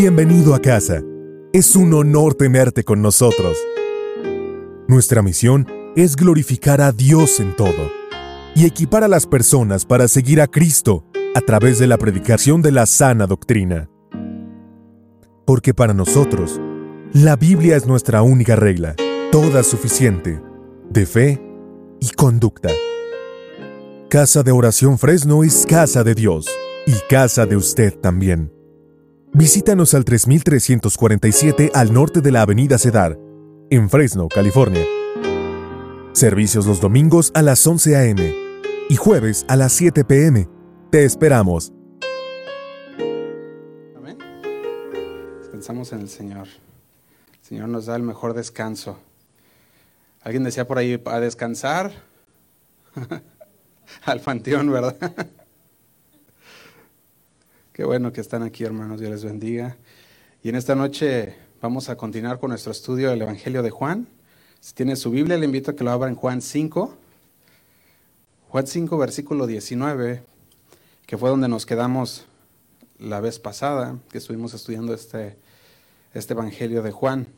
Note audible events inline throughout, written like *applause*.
Bienvenido a casa. Es un honor tenerte con nosotros. Nuestra misión es glorificar a Dios en todo y equipar a las personas para seguir a Cristo a través de la predicación de la sana doctrina. Porque para nosotros, la Biblia es nuestra única regla, toda suficiente, de fe y conducta. Casa de Oración Fresno es casa de Dios y casa de usted también. Visítanos al 3347 al norte de la Avenida Cedar, en Fresno, California. Servicios los domingos a las 11 a.m. y jueves a las 7 p.m. Te esperamos. Amén. Descansamos en el Señor. El Señor nos da el mejor descanso. Alguien decía por ahí, a descansar *laughs* al panteón, ¿verdad? Qué bueno que están aquí, hermanos. Dios les bendiga. Y en esta noche vamos a continuar con nuestro estudio del Evangelio de Juan. Si tiene su Biblia, le invito a que lo abra en Juan 5. Juan 5, versículo 19, que fue donde nos quedamos la vez pasada, que estuvimos estudiando este, este Evangelio de Juan.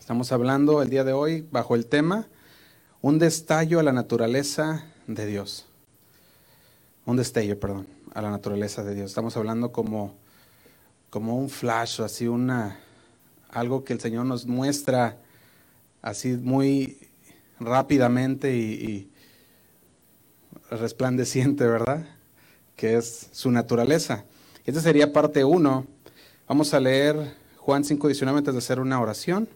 Estamos hablando el día de hoy bajo el tema Un destallo a la naturaleza de Dios. Un destello, perdón a la naturaleza de Dios. Estamos hablando como, como un flash, así una, algo que el Señor nos muestra así muy rápidamente y, resplandeciente, ¿verdad? Que es su naturaleza. Esta sería parte 1. Vamos a leer Juan 5.19 antes de hacer una oración,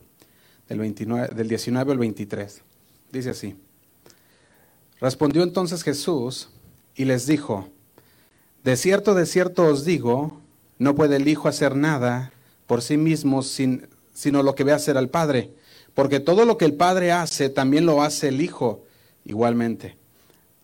del, 29, del 19 al 23. Dice así. Respondió entonces Jesús y les dijo, de cierto, de cierto os digo, no puede el Hijo hacer nada por sí mismo sin, sino lo que ve hacer al Padre. Porque todo lo que el Padre hace, también lo hace el Hijo igualmente.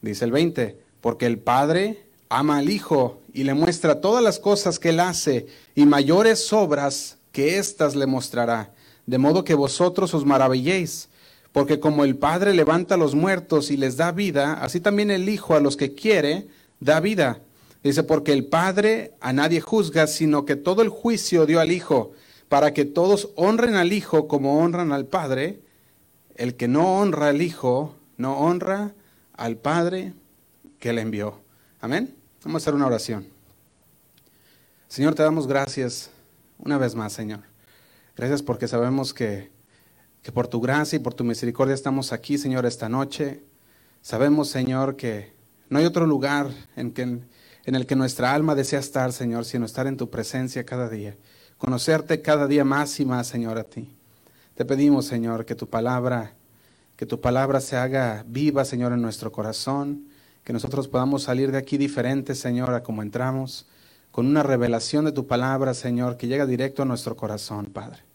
Dice el 20, porque el Padre ama al Hijo y le muestra todas las cosas que él hace y mayores obras que éstas le mostrará. De modo que vosotros os maravilléis. Porque como el Padre levanta a los muertos y les da vida, así también el Hijo a los que quiere da vida. Dice, porque el Padre a nadie juzga, sino que todo el juicio dio al Hijo, para que todos honren al Hijo como honran al Padre. El que no honra al Hijo, no honra al Padre que le envió. Amén. Vamos a hacer una oración. Señor, te damos gracias una vez más, Señor. Gracias porque sabemos que, que por tu gracia y por tu misericordia estamos aquí, Señor, esta noche. Sabemos, Señor, que no hay otro lugar en que en el que nuestra alma desea estar, Señor, sino estar en tu presencia cada día. Conocerte cada día más y más, Señor, a ti. Te pedimos, Señor, que tu palabra, que tu palabra se haga viva, Señor, en nuestro corazón, que nosotros podamos salir de aquí diferentes, Señor, a como entramos, con una revelación de tu palabra, Señor, que llega directo a nuestro corazón, Padre.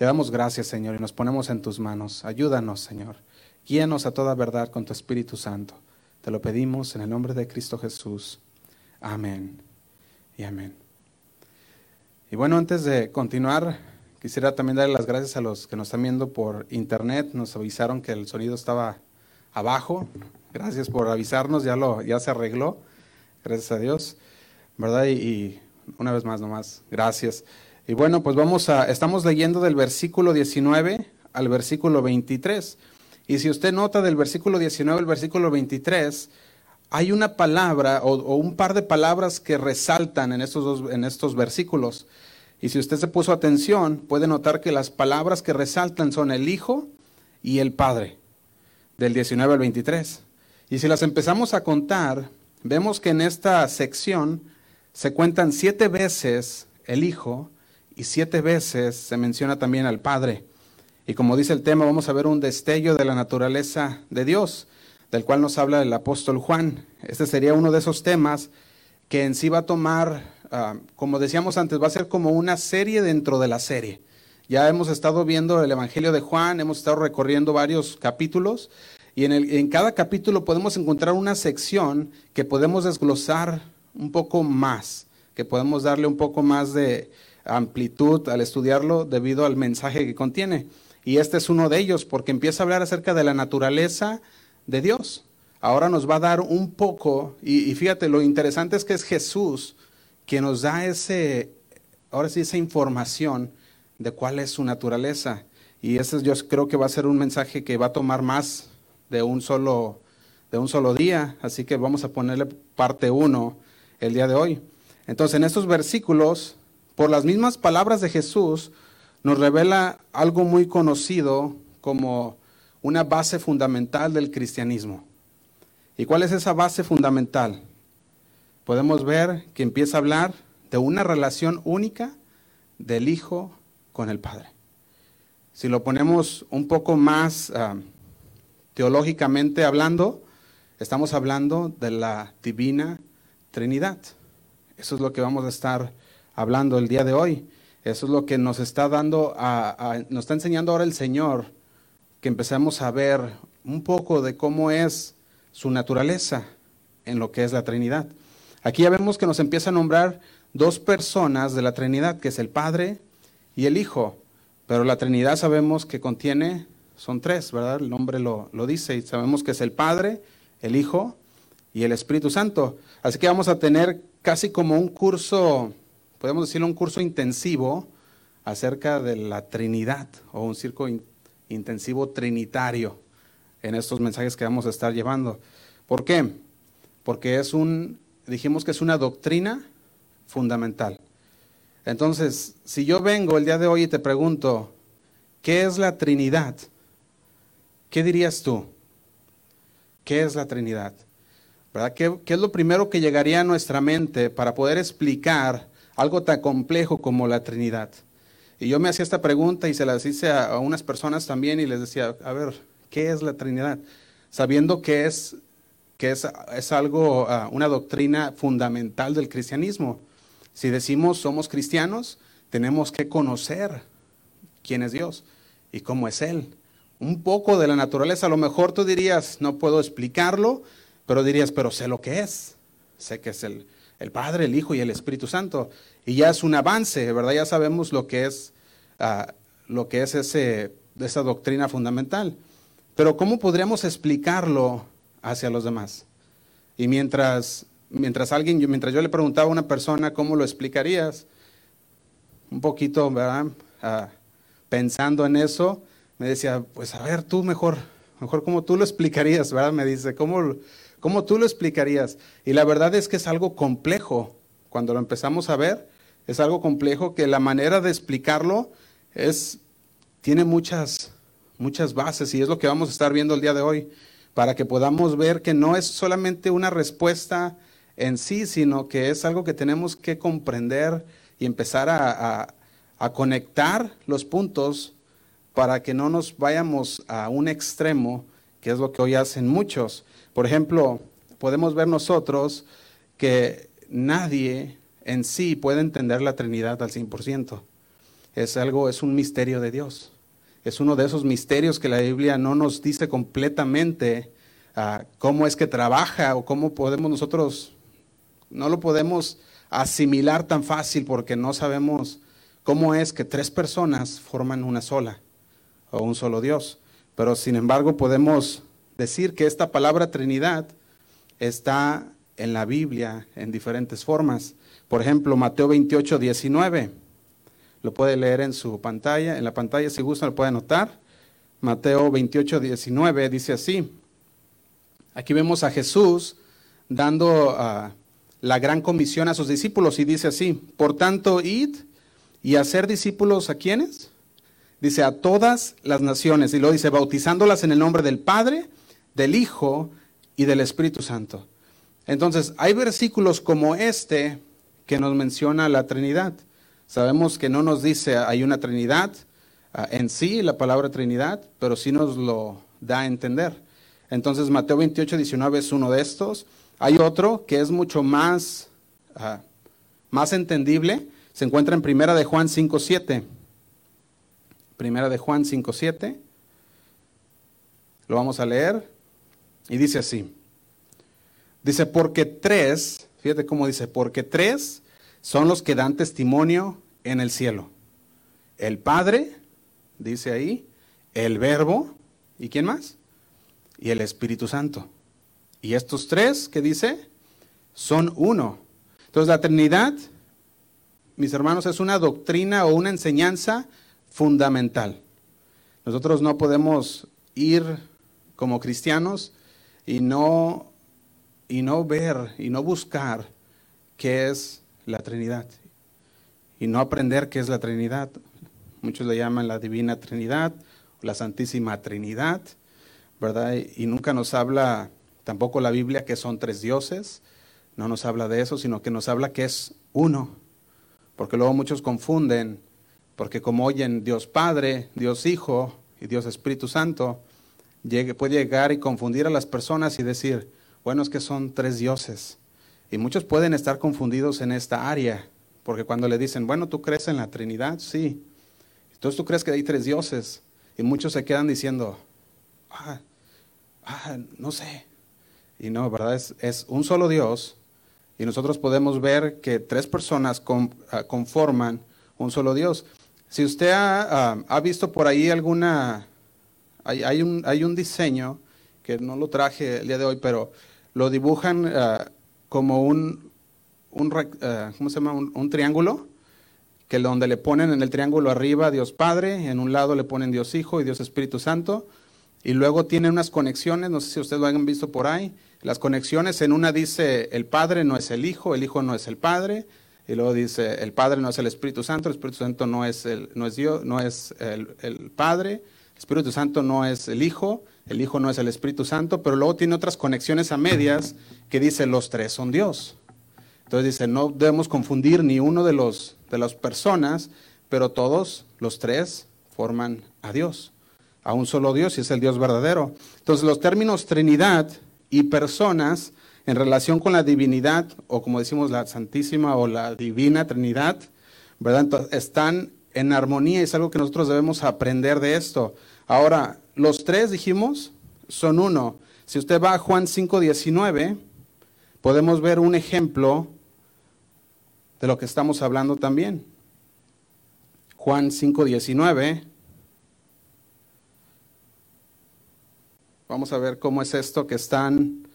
Te damos gracias, Señor, y nos ponemos en tus manos. Ayúdanos, Señor. Guíanos a toda verdad con tu Espíritu Santo. Te lo pedimos en el nombre de Cristo Jesús. Amén y amén. Y bueno, antes de continuar, quisiera también darle las gracias a los que nos están viendo por internet. Nos avisaron que el sonido estaba abajo. Gracias por avisarnos, ya, lo, ya se arregló. Gracias a Dios. ¿Verdad? Y, y una vez más, nomás, gracias. Y bueno, pues vamos a, estamos leyendo del versículo 19 al versículo 23. Y si usted nota del versículo 19 al versículo 23, hay una palabra o, un par de palabras que resaltan en estos, dos, en estos versículos. Y si usted se puso atención, puede notar que las palabras que resaltan son el Hijo y el Padre, del 19 al 23. Y si las empezamos a contar, vemos que en esta sección se cuentan siete veces el Hijo y siete veces se menciona también al Padre. Y como dice el tema, vamos a ver un destello de la naturaleza de Dios del cual nos habla el apóstol Juan. Este sería uno de esos temas que en sí va a tomar, ah, como decíamos antes, va a ser como una serie dentro de la serie. Ya hemos estado viendo el Evangelio de Juan, hemos estado recorriendo varios capítulos y en, el, en cada capítulo podemos encontrar una sección que podemos desglosar un poco más, que podemos darle un poco más de amplitud al estudiarlo debido al mensaje que contiene. Y este es uno de ellos porque empieza a hablar acerca de la naturaleza, de Dios. Ahora nos va a dar un poco, y, fíjate, lo interesante es que es Jesús quien nos da ese, ahora sí, esa información de cuál es su naturaleza. Y ese yo creo que va a ser un mensaje que va a tomar más de un solo, de un solo día. Así que vamos a ponerle parte uno el día de hoy. Entonces, en estos versículos, por las mismas palabras de Jesús, nos revela algo muy conocido como una base fundamental del cristianismo. ¿Y cuál es esa base fundamental? Podemos ver que empieza a hablar de una relación única del Hijo con el Padre. Si lo ponemos un poco más ah, teológicamente hablando, estamos hablando de la divina Trinidad. Eso es lo que vamos a estar hablando el día de hoy. Eso es lo que nos está dando, nos está enseñando ahora el Señor, que empezamos a ver un poco de cómo es su naturaleza en lo que es la Trinidad. Aquí ya vemos que nos empieza a nombrar dos personas de la Trinidad, que es el Padre y el Hijo. Pero la Trinidad sabemos que contiene, son tres, ¿verdad? El nombre lo, lo dice y sabemos que es el Padre, el Hijo y el Espíritu Santo. Así que vamos a tener casi como un curso podemos decirlo, un curso intensivo acerca de la Trinidad o un circo intensivo trinitario en estos mensajes que vamos a estar llevando. ¿Por qué? Porque es un, dijimos que es una doctrina fundamental. Entonces, si yo vengo el día de hoy y te pregunto, ¿qué es la Trinidad? ¿Qué dirías tú? ¿Qué es la Trinidad? ¿Verdad? ¿Qué, ¿Qué, es lo primero que llegaría a nuestra mente para poder explicar algo tan complejo como la Trinidad. Y yo me hacía esta pregunta y se la hice a, unas personas también y les decía, a ver, ¿qué es la Trinidad? Sabiendo que es, que es, es algo, ah, una doctrina fundamental del cristianismo. Si decimos somos cristianos, tenemos que conocer quién es Dios y cómo es Él. Un poco de la naturaleza, a lo mejor tú dirías, no puedo explicarlo, pero dirías, pero sé lo que es. Sé que es el, el Padre, el Hijo y el Espíritu Santo. Y ya es un avance, ¿verdad? Ya sabemos lo que es, ah, lo que es ese, esa doctrina fundamental. Pero ¿cómo podríamos explicarlo hacia los demás? Y mientras, mientras alguien, mientras yo le preguntaba a una persona cómo lo explicarías, un poquito, ¿verdad? Ah, pensando en eso, me decía, pues a ver, tú mejor, mejor cómo tú lo explicarías, ¿verdad? Me dice, ¿cómo, ¿Cómo tú lo explicarías? Y la verdad es que es algo complejo. Cuando lo empezamos a ver, es algo complejo que la manera de explicarlo es, tiene muchas, muchas bases y es lo que vamos a estar viendo el día de hoy, para que podamos ver que no es solamente una respuesta en sí, sino que es algo que tenemos que comprender y empezar a, a conectar los puntos para que no nos vayamos a un extremo, que es lo que hoy hacen muchos. Por ejemplo, podemos ver nosotros que nadie en sí puede entender la Trinidad al 100%. Es algo, es un misterio de Dios. Es uno de esos misterios que la Biblia no nos dice completamente ah, cómo es que trabaja o cómo podemos nosotros, no lo podemos asimilar tan fácil porque no sabemos cómo es que tres personas forman una sola o un solo Dios. Pero sin embargo podemos decir que esta palabra Trinidad está en la Biblia en diferentes formas. Por ejemplo, Mateo 28, 19. Lo puede leer en su pantalla. En la pantalla, si gusta, lo puede anotar. Mateo 28, 19 dice así. Aquí vemos a Jesús dando ah, la gran comisión a sus discípulos y dice así, por tanto, id y hacer discípulos a quienes? Dice a todas las naciones y lo dice bautizándolas en el nombre del Padre, del Hijo y del Espíritu Santo. Entonces, hay versículos como este que nos menciona la Trinidad. Sabemos que no nos dice hay una Trinidad ah, en sí, la palabra Trinidad, pero sí nos lo da a entender. Entonces, Mateo 28, 19 es uno de estos. Hay otro que es mucho más, ah, más entendible. Se encuentra en Primera de Juan 5, 7. Primera de Juan 5, 7. Lo vamos a leer. Y dice así. Dice, porque tres, fíjate cómo dice, porque tres son los que dan testimonio en el cielo. El Padre, dice ahí, el Verbo, ¿y quién más? Y el Espíritu Santo. Y estos tres, ¿qué dice? Son uno. Entonces la Trinidad, mis hermanos, es una doctrina o una enseñanza fundamental. Nosotros no podemos ir como cristianos y no, y no ver y no buscar qué es la Trinidad y no aprender qué es la Trinidad. Muchos le llaman la Divina Trinidad, la Santísima Trinidad, ¿verdad? Y nunca nos habla tampoco la Biblia que son tres dioses, no nos habla de eso, sino que nos habla que es uno, porque luego muchos confunden, porque como oyen Dios Padre, Dios Hijo y Dios Espíritu Santo, puede llegar y confundir a las personas y decir, bueno, es que son tres dioses. Y muchos pueden estar confundidos en esta área, porque cuando le dicen, bueno, ¿tú crees en la Trinidad? Sí. Entonces tú crees que hay tres dioses. Y muchos se quedan diciendo, ah, ah no sé. Y no, ¿verdad? Es, es, un solo Dios. Y nosotros podemos ver que tres personas ah, conforman un solo Dios. Si usted ha, ha visto por ahí alguna, hay, hay, un, hay, un, diseño, que no lo traje el día de hoy, pero lo dibujan uh, como un, un uh, ¿cómo se llama? Un, triángulo, que donde le ponen en el triángulo arriba Dios Padre, en un lado le ponen Dios Hijo y Dios Espíritu Santo, y luego tiene unas conexiones, no sé si ustedes lo han visto por ahí, las conexiones, en una dice el Padre no es el Hijo, el Hijo no es el Padre, y luego dice el Padre no es el Espíritu Santo, el Espíritu Santo no es, el, no es Dios, no es el, el Padre, el Espíritu Santo no es el Hijo, el Hijo no es el Espíritu Santo, pero luego tiene otras conexiones a medias que dice los tres son Dios. Entonces dice, no debemos confundir ni uno de los de las personas, pero todos los tres forman a Dios, a un solo Dios y es el Dios verdadero. Entonces los términos Trinidad y personas en relación con la divinidad, o como decimos la Santísima o la Divina Trinidad, ¿verdad? están en armonía y es algo que nosotros debemos aprender de esto. Ahora, los tres, dijimos, son uno. Si usted va a Juan 5.19, podemos ver un ejemplo de lo que estamos hablando también. Juan 5.19. Vamos a ver cómo es esto que están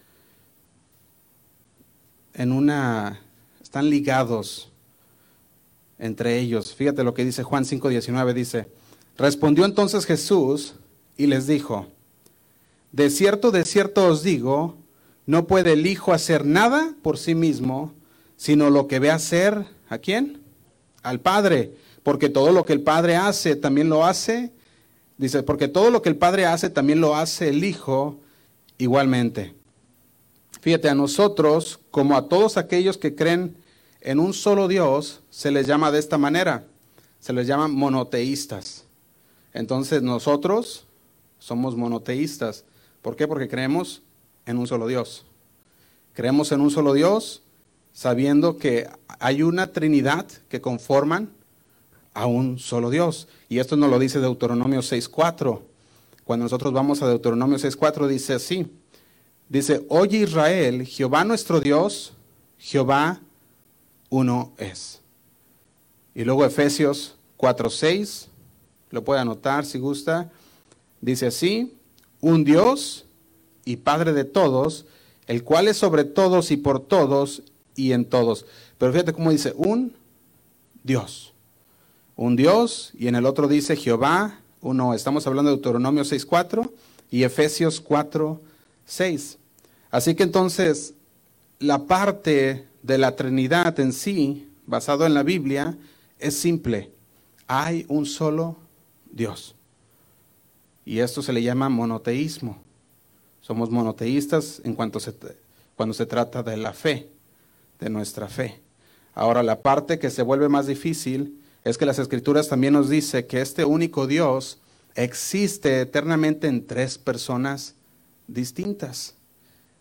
en una, están ligados entre ellos. Fíjate lo que dice Juan 5:19, dice, respondió entonces Jesús y les dijo, de cierto, de cierto os digo, no puede el Hijo hacer nada por sí mismo, sino lo que ve hacer a quién? Al Padre, porque todo lo que el Padre hace también lo hace Dice, porque todo lo que el Padre hace también lo hace el Hijo igualmente. Fíjate, a nosotros, como a todos aquellos que creen en un solo Dios, se les llama de esta manera. Se les llama monoteístas. Entonces nosotros somos monoteístas. ¿Por qué? Porque creemos en un solo Dios. Creemos en un solo Dios sabiendo que hay una Trinidad que conforman a un solo Dios. Y esto nos lo dice Deuteronomio 6.4. Cuando nosotros vamos a Deuteronomio 6.4 dice así. Dice, oye Israel, Jehová nuestro Dios, Jehová uno es. Y luego Efesios 4.6, lo puede anotar si gusta, dice así, un Dios y Padre de todos, el cual es sobre todos y por todos y en todos. Pero fíjate cómo dice, un Dios un Dios y en el otro dice Jehová, uno, estamos hablando de Deuteronomio 6.4 y Efesios 4.6. Así que entonces la parte de la Trinidad en sí, basado en la Biblia, es simple. Hay un solo Dios. Y esto se le llama monoteísmo. Somos monoteístas en cuanto se, cuando se trata de la fe, de nuestra fe. Ahora la parte que se vuelve más difícil es que las escrituras también nos dice que este único Dios existe eternamente en tres personas distintas.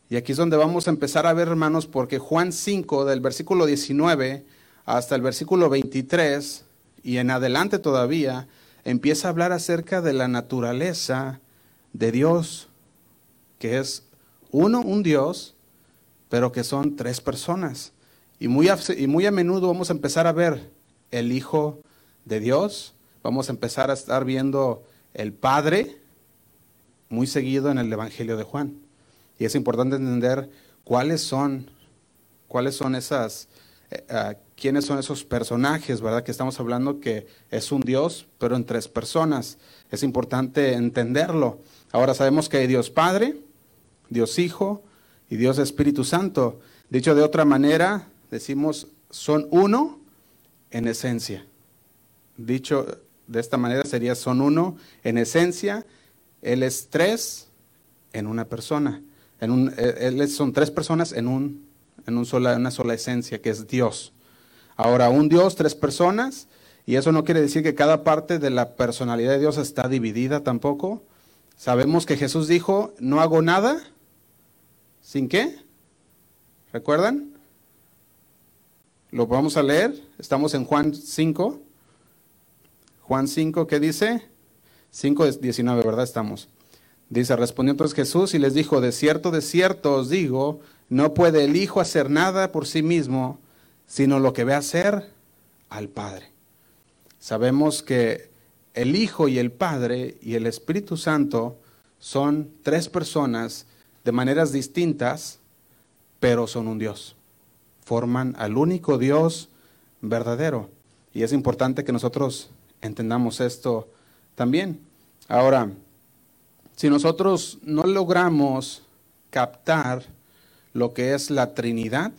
Y aquí es donde vamos a empezar a ver, hermanos, porque Juan 5, del versículo 19 hasta el versículo 23 y en adelante todavía, empieza a hablar acerca de la naturaleza de Dios, que es uno, un Dios, pero que son tres personas. Y muy, y muy a menudo vamos a empezar a ver el Hijo de Dios. Vamos a empezar a estar viendo el Padre muy seguido en el Evangelio de Juan. Y es importante entender cuáles son, cuáles son esas, eh, ah, quiénes son esos personajes, ¿verdad? Que estamos hablando que es un Dios, pero en tres personas. Es importante entenderlo. Ahora sabemos que hay Dios Padre, Dios Hijo y Dios Espíritu Santo. Dicho de otra manera, decimos, son uno en esencia. Dicho de esta manera sería, son uno en esencia, Él es tres en una persona. Eh, él son tres personas en, un, en un sola, una sola esencia, que es Dios. Ahora, un Dios, tres personas, y eso no quiere decir que cada parte de la personalidad de Dios está dividida tampoco. Sabemos que Jesús dijo, no hago nada sin qué. ¿Recuerdan? Lo vamos a leer. Estamos en Juan 5. Juan 5, ¿qué dice? 5, 19, ¿verdad? Estamos. Dice, respondió entonces Jesús y les dijo, de cierto, de cierto os digo, no puede el Hijo hacer nada por sí mismo, sino lo que ve hacer al Padre. Sabemos que el Hijo y el Padre y el Espíritu Santo son tres personas de maneras distintas, pero son un Dios. Forman al único Dios verdadero. Y es importante que nosotros entendamos esto también. Ahora, si nosotros no logramos captar lo que es la Trinidad,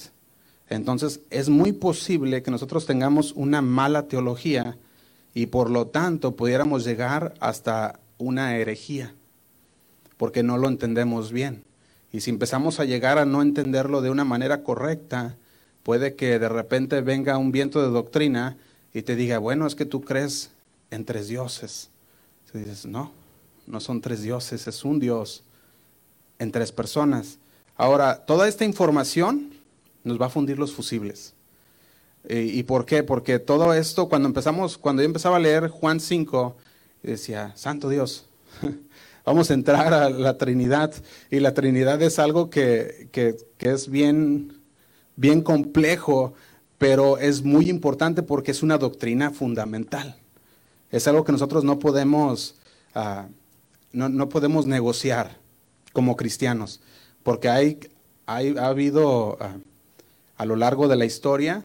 entonces es muy posible que nosotros tengamos una mala teología y por lo tanto pudiéramos llegar hasta una herejía, porque no lo entendemos bien. Y si empezamos a llegar a no entenderlo de una manera correcta, puede que de repente venga un viento de doctrina y te diga, bueno, es que tú crees en tres dioses. Y dices, no, no son tres dioses, es un Dios en tres personas. Ahora, toda esta información nos va a fundir los fusibles. ¿Y por qué? Porque todo esto, cuando empezamos, cuando yo empezaba a leer Juan 5, decía, Santo Dios, *laughs* vamos a entrar a la Trinidad. Y la Trinidad es algo que, que, es bien, bien complejo, pero es muy importante porque es una doctrina fundamental. Es algo que nosotros no podemos, uh, no, no, podemos negociar como cristianos, porque hay, hay ha habido uh, a lo largo de la historia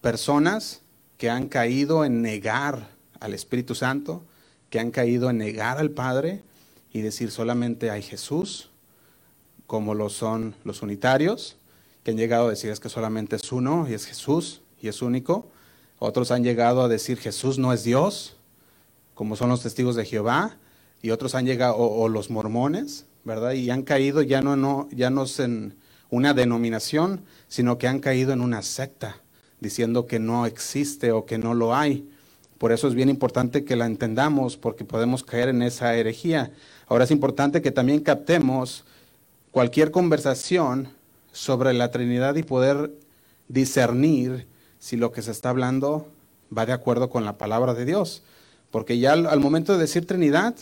personas que han caído en negar al Espíritu Santo, que han caído en negar al Padre y decir solamente hay Jesús, como lo son los unitarios, que han llegado a decir es que solamente es uno y es Jesús y es único. Otros han llegado a decir Jesús no es Dios, como son los testigos de Jehová, y otros han llegado, o, los mormones, ¿verdad? Y han caído ya no, no, ya no en una denominación, sino que han caído en una secta, diciendo que no existe o que no lo hay. Por eso es bien importante que la entendamos, porque podemos caer en esa herejía. Ahora es importante que también captemos cualquier conversación sobre la Trinidad y poder discernir si lo que se está hablando va de acuerdo con la palabra de Dios. Porque ya al, momento de decir Trinidad,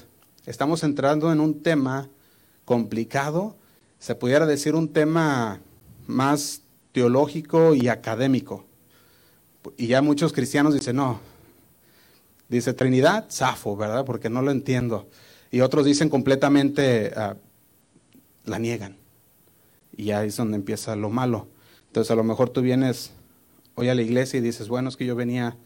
estamos entrando en un tema complicado, se pudiera decir un tema más teológico y académico. Y ya muchos cristianos dicen, no, dice Trinidad, zafo, ¿verdad? Porque no lo entiendo. Y otros dicen completamente, ah, la niegan. Y ahí es donde empieza lo malo. Entonces a lo mejor tú vienes hoy a la iglesia y dices, bueno, es que yo venía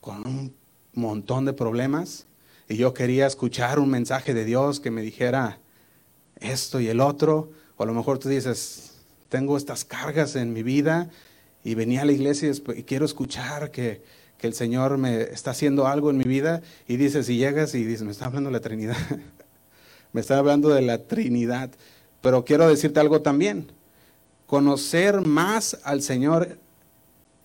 con un montón de problemas y yo quería escuchar un mensaje de Dios que me dijera esto y el otro. O a lo mejor tú dices, tengo estas cargas en mi vida y venía a la iglesia y quiero escuchar que, que el Señor me está haciendo algo en mi vida y dices, y llegas y dices, me está hablando de la Trinidad, *laughs* me está hablando de la Trinidad. Pero quiero decirte algo también, conocer más al Señor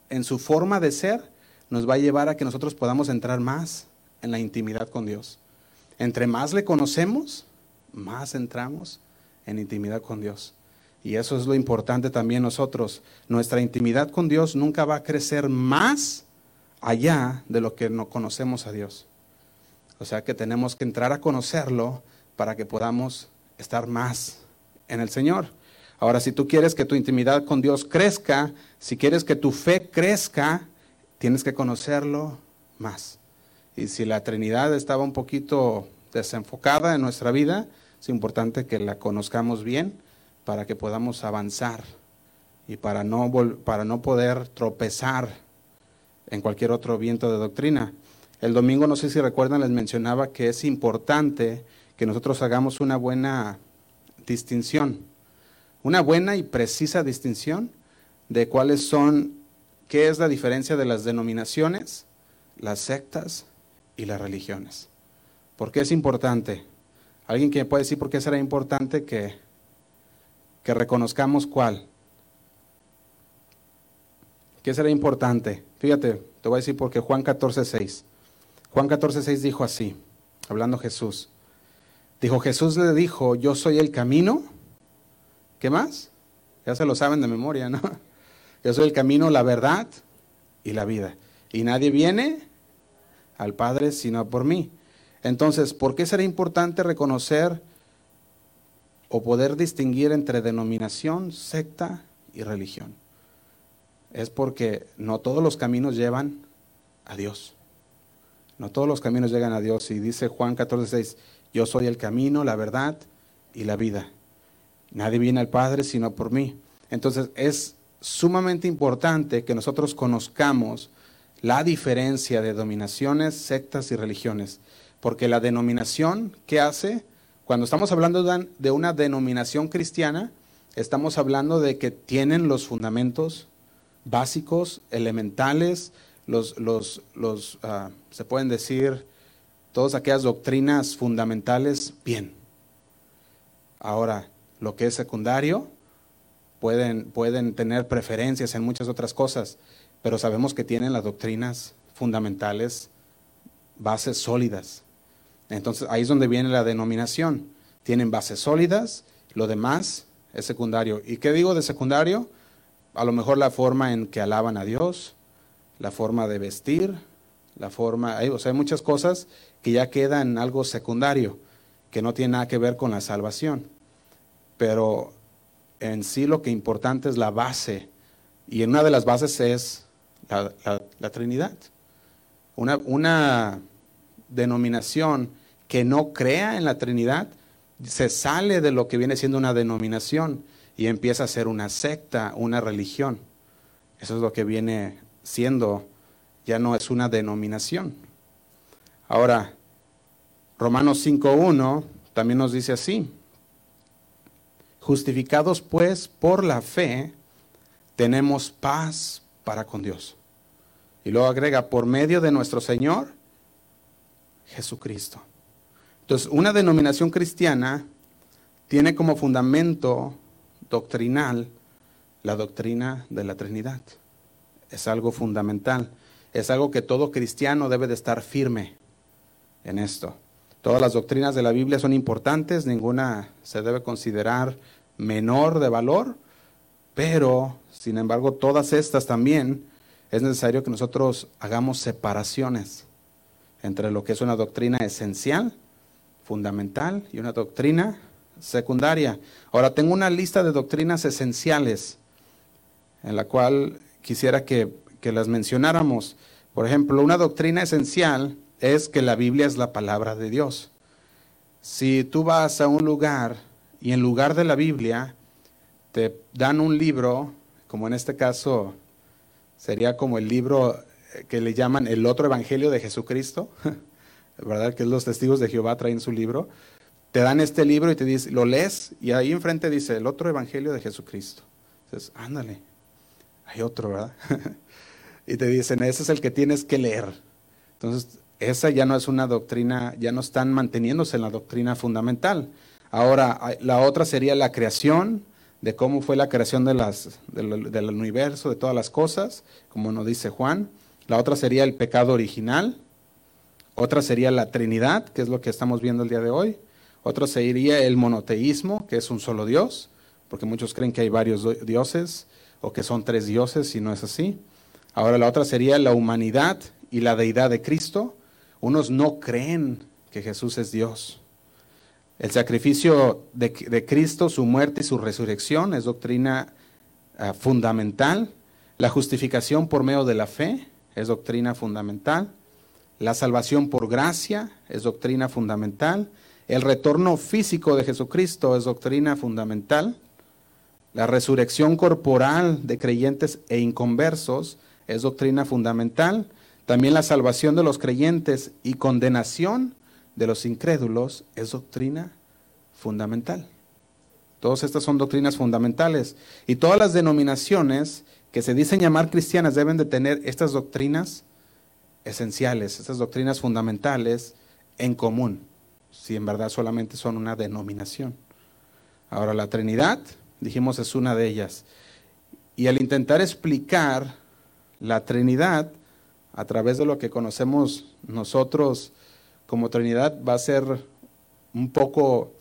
en su forma de ser nos va a llevar a que nosotros podamos entrar más en la intimidad con Dios. Entre más le conocemos, más entramos en intimidad con Dios. Y eso es lo importante también nosotros. Nuestra intimidad con Dios nunca va a crecer más allá de lo que no conocemos a Dios. O sea que tenemos que entrar a conocerlo para que podamos estar más en el Señor. Ahora, si tú quieres que tu intimidad con Dios crezca, si quieres que tu fe crezca, tienes que conocerlo más. Y si la Trinidad estaba un poquito desenfocada en nuestra vida, es importante que la conozcamos bien para que podamos avanzar y para no, para no poder tropezar en cualquier otro viento de doctrina. El domingo, no sé si recuerdan, les mencionaba que es importante que nosotros hagamos una buena distinción, una buena y precisa distinción de cuáles son, qué es la diferencia de las denominaciones, las sectas y las religiones. ¿Por qué es importante? ¿Alguien que me puede decir por qué será importante que, que reconozcamos cuál? ¿Qué será importante? Fíjate, te voy a decir porque Juan 14, 6. Juan 14, 6 dijo así, hablando Jesús. Dijo, Jesús le dijo, yo soy el camino. ¿Qué más? Ya se lo saben de memoria, ¿no? *laughs* Yo soy el camino, la verdad y la vida. Y nadie viene al Padre sino por mí. Entonces, ¿por qué será importante reconocer o poder distinguir entre denominación, secta y religión? es porque no todos los caminos llevan a Dios. No todos los caminos llegan a Dios. Y dice Juan 14:6, yo soy el camino, la verdad y la vida. Nadie viene al Padre sino por mí. Entonces es sumamente importante que nosotros conozcamos la diferencia de dominaciones, sectas y religiones. Porque la denominación, ¿qué hace? Cuando estamos hablando de una denominación cristiana, estamos hablando de que tienen los fundamentos básicos, elementales, los, los, los ah, se pueden decir, todas aquellas doctrinas fundamentales, bien. Ahora, lo que es secundario, pueden, pueden tener preferencias en muchas otras cosas, pero sabemos que tienen las doctrinas fundamentales, bases sólidas. Entonces, ahí es donde viene la denominación. Tienen bases sólidas, lo demás es secundario. ¿Y qué digo de secundario? a lo mejor la forma en que alaban a Dios, la forma de vestir, la forma, o sea, hay muchas cosas que ya quedan algo secundario, que no tiene nada que ver con la salvación. Pero en sí lo que importante es la base, y en una de las bases es la, Trinidad. Una, una denominación que no crea en la Trinidad se sale de lo que viene siendo una denominación y empieza a ser una secta, una religión. Eso es lo que viene siendo, ya no es una denominación. Ahora, Romanos 5.1 también nos dice así, justificados pues por la fe, tenemos paz para con Dios. Y luego agrega, por medio de nuestro Señor Jesucristo. Entonces, una denominación cristiana tiene como fundamento doctrinal la doctrina de la Trinidad. Es algo fundamental. Es algo que todo cristiano debe de estar firme en esto. Todas las doctrinas de la Biblia son importantes, ninguna se debe considerar menor de valor, pero, sin embargo, todas estas también es necesario que nosotros hagamos separaciones entre lo que es una doctrina esencial, fundamental, y una doctrina secundaria. Ahora tengo una lista de doctrinas esenciales en la cual quisiera que, que las mencionáramos. Por ejemplo, una doctrina esencial es que la Biblia es la palabra de Dios. Si tú vas a un lugar y en lugar de la Biblia te dan un libro, como en este caso sería como el libro que le llaman el otro evangelio de Jesucristo, *laughs* ¿verdad? Que los testigos de Jehová traen su libro te dan este libro y te dice, lo lees y ahí enfrente dice el otro evangelio de Jesucristo. Entonces, ándale, hay otro, ¿verdad? *laughs* y te dicen, ese es el que tienes que leer. Entonces, esa ya no es una doctrina, ya no están manteniéndose en la doctrina fundamental. Ahora, la otra sería la creación, de cómo fue la creación de las, del universo, de todas las cosas, como nos dice Juan. La otra sería el pecado original. Otra sería la Trinidad, que es lo que estamos viendo el día de hoy. Otro sería el monoteísmo, que es un solo Dios, porque muchos creen que hay varios dioses o que son tres dioses y no es así. Ahora la otra sería la humanidad y la deidad de Cristo. Unos no creen que Jesús es Dios. El sacrificio de, Cristo, su muerte y su resurrección es doctrina ah, fundamental. La justificación por medio de la fe es doctrina fundamental. La salvación por gracia es doctrina fundamental. El retorno físico de Jesucristo es doctrina fundamental. La resurrección corporal de creyentes e inconversos es doctrina fundamental. También la salvación de los creyentes y condenación de los incrédulos es doctrina fundamental. Todas estas son doctrinas fundamentales. Y todas las denominaciones que se dicen llamar cristianas deben de tener estas doctrinas esenciales, estas doctrinas fundamentales en común, si en verdad solamente son una denominación. Ahora, la Trinidad, dijimos, es una de ellas. Y al intentar explicar la Trinidad a través de lo que conocemos nosotros como Trinidad, va a ser un poco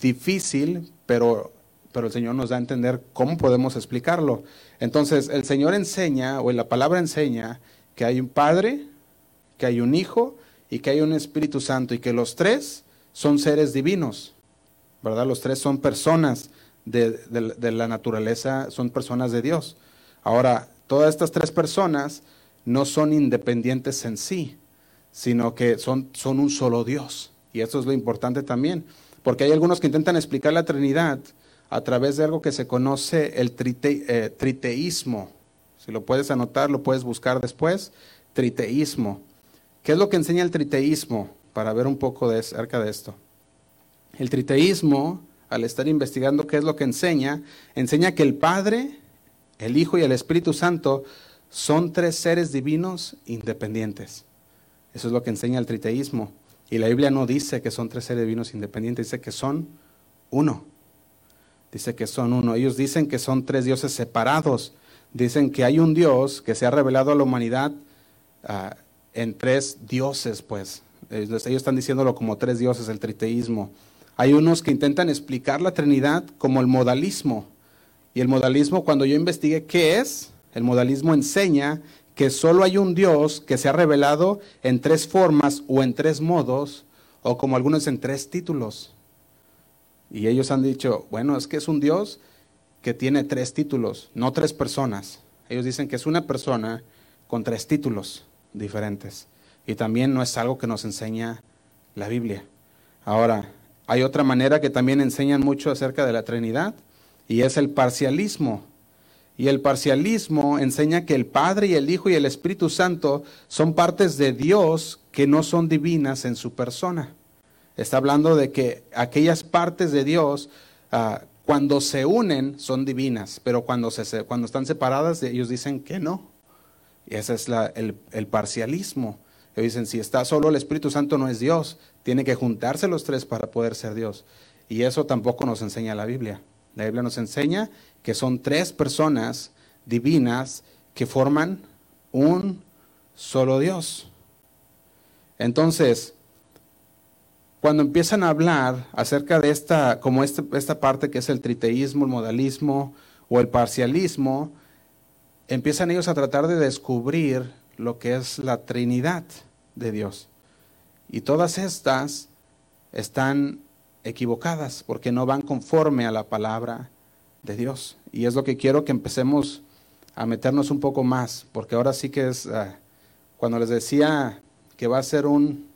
difícil, pero, pero el Señor nos da a entender cómo podemos explicarlo. Entonces, el Señor enseña, o la palabra enseña, que hay un Padre, que hay un Hijo y que hay un Espíritu Santo y que los tres son seres divinos, ¿verdad? Los tres son personas de, la naturaleza, son personas de Dios. Ahora, todas estas tres personas no son independientes en sí, sino que son, son un solo Dios. Y eso es lo importante también, porque hay algunos que intentan explicar la Trinidad a través de algo que se conoce el eh, triteísmo. Si lo puedes anotar, lo puedes buscar después. Triteísmo. ¿Qué es lo que enseña el triteísmo? Para ver un poco de cerca de esto. El triteísmo, al estar investigando qué es lo que enseña, enseña que el Padre, el Hijo y el Espíritu Santo son tres seres divinos independientes. Eso es lo que enseña el triteísmo. Y la Biblia no dice que son tres seres divinos independientes, dice que son uno. Dice que son uno. Ellos dicen que son tres dioses separados. Dicen que hay un Dios que se ha revelado a la humanidad ah, en tres dioses, pues. Ellos están diciéndolo como tres dioses, el triteísmo. Hay unos que intentan explicar la Trinidad como el modalismo. Y el modalismo, cuando yo investigué qué es, el modalismo enseña que solo hay un Dios que se ha revelado en tres formas o en tres modos, o como algunos en tres títulos. Y ellos han dicho, bueno, es que es un Dios que tiene tres títulos, no tres personas. Ellos dicen que es una persona con tres títulos diferentes. Y también no es algo que nos enseña la Biblia. Ahora, hay otra manera que también enseñan mucho acerca de la Trinidad y es el parcialismo. Y el parcialismo enseña que el Padre y el Hijo y el Espíritu Santo son partes de Dios que no son divinas en su persona. Está hablando de que aquellas partes de Dios, ah, cuando se unen, son divinas, pero cuando, se, cuando están separadas, ellos dicen que no. Y ese es el, el parcialismo. Ellos dicen, si está solo el Espíritu Santo no es Dios, tiene que juntarse los tres para poder ser Dios. Y eso tampoco nos enseña la Biblia. La Biblia nos enseña que son tres personas divinas que forman un solo Dios. Entonces, cuando empiezan a hablar acerca de esta, como esta, esta parte que es el triteísmo, el modalismo o el parcialismo, empiezan ellos a tratar de descubrir lo que es la Trinidad de Dios. Y todas estas están equivocadas porque no van conforme a la palabra de Dios. Y es lo que quiero que empecemos a meternos un poco más, porque ahora sí que es, ah, cuando les decía que va a ser un,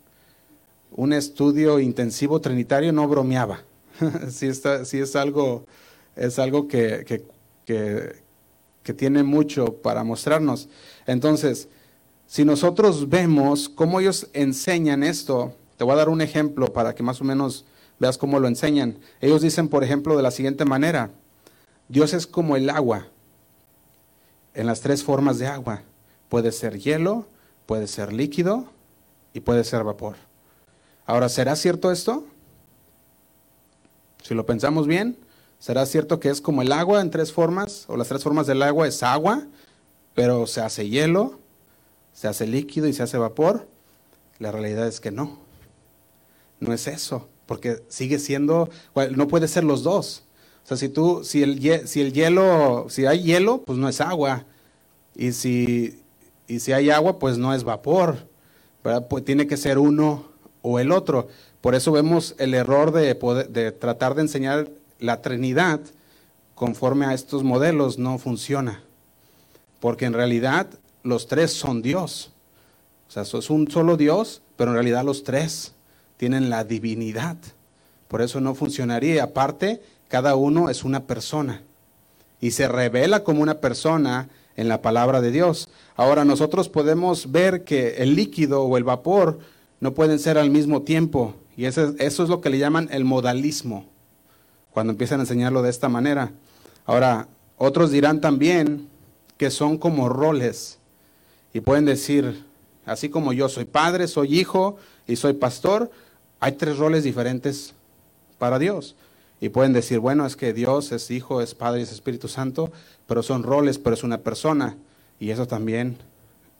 un estudio intensivo trinitario, no bromeaba. *laughs* sí, está, sí es algo, es algo que, que, que tiene mucho para mostrarnos. Entonces, si nosotros vemos cómo ellos enseñan esto, te voy a dar un ejemplo para que más o menos veas cómo lo enseñan. Ellos dicen, por ejemplo, de la siguiente manera, Dios es como el agua, en las tres formas de agua. Puede ser hielo, puede ser líquido y puede ser vapor. Ahora, ¿será cierto esto? Si lo pensamos bien, ¿será cierto que es como el agua en tres formas? O las tres formas del agua es agua, pero se hace hielo, se hace líquido y se hace vapor. La realidad es que no. No es eso, porque sigue siendo, no puede ser los dos. O sea, si tú, si el, si el hielo, si hay hielo, pues no es agua. Y si, y si hay agua, pues no es vapor. Pues tiene que ser uno o el otro. Por eso vemos el error de, de tratar de enseñar la Trinidad conforme a estos modelos no funciona. Porque en realidad los tres son Dios. O sea, es un solo Dios, pero en realidad los tres tienen la divinidad. Por eso no funcionaría. Aparte, cada uno es una persona. y se revela como una persona en la palabra de Dios. Ahora nosotros podemos ver que el líquido o el vapor no pueden ser al mismo tiempo y eso, eso es lo que le llaman el modalismo, cuando empiezan a enseñarlo de esta manera. Ahora, otros dirán también que son como roles y pueden decir, así como yo soy padre, soy hijo y soy pastor, hay tres roles diferentes para Dios. Y pueden decir, bueno, es que Dios es Hijo, es Padre es Espíritu Santo, pero son roles, pero es una persona. Y eso también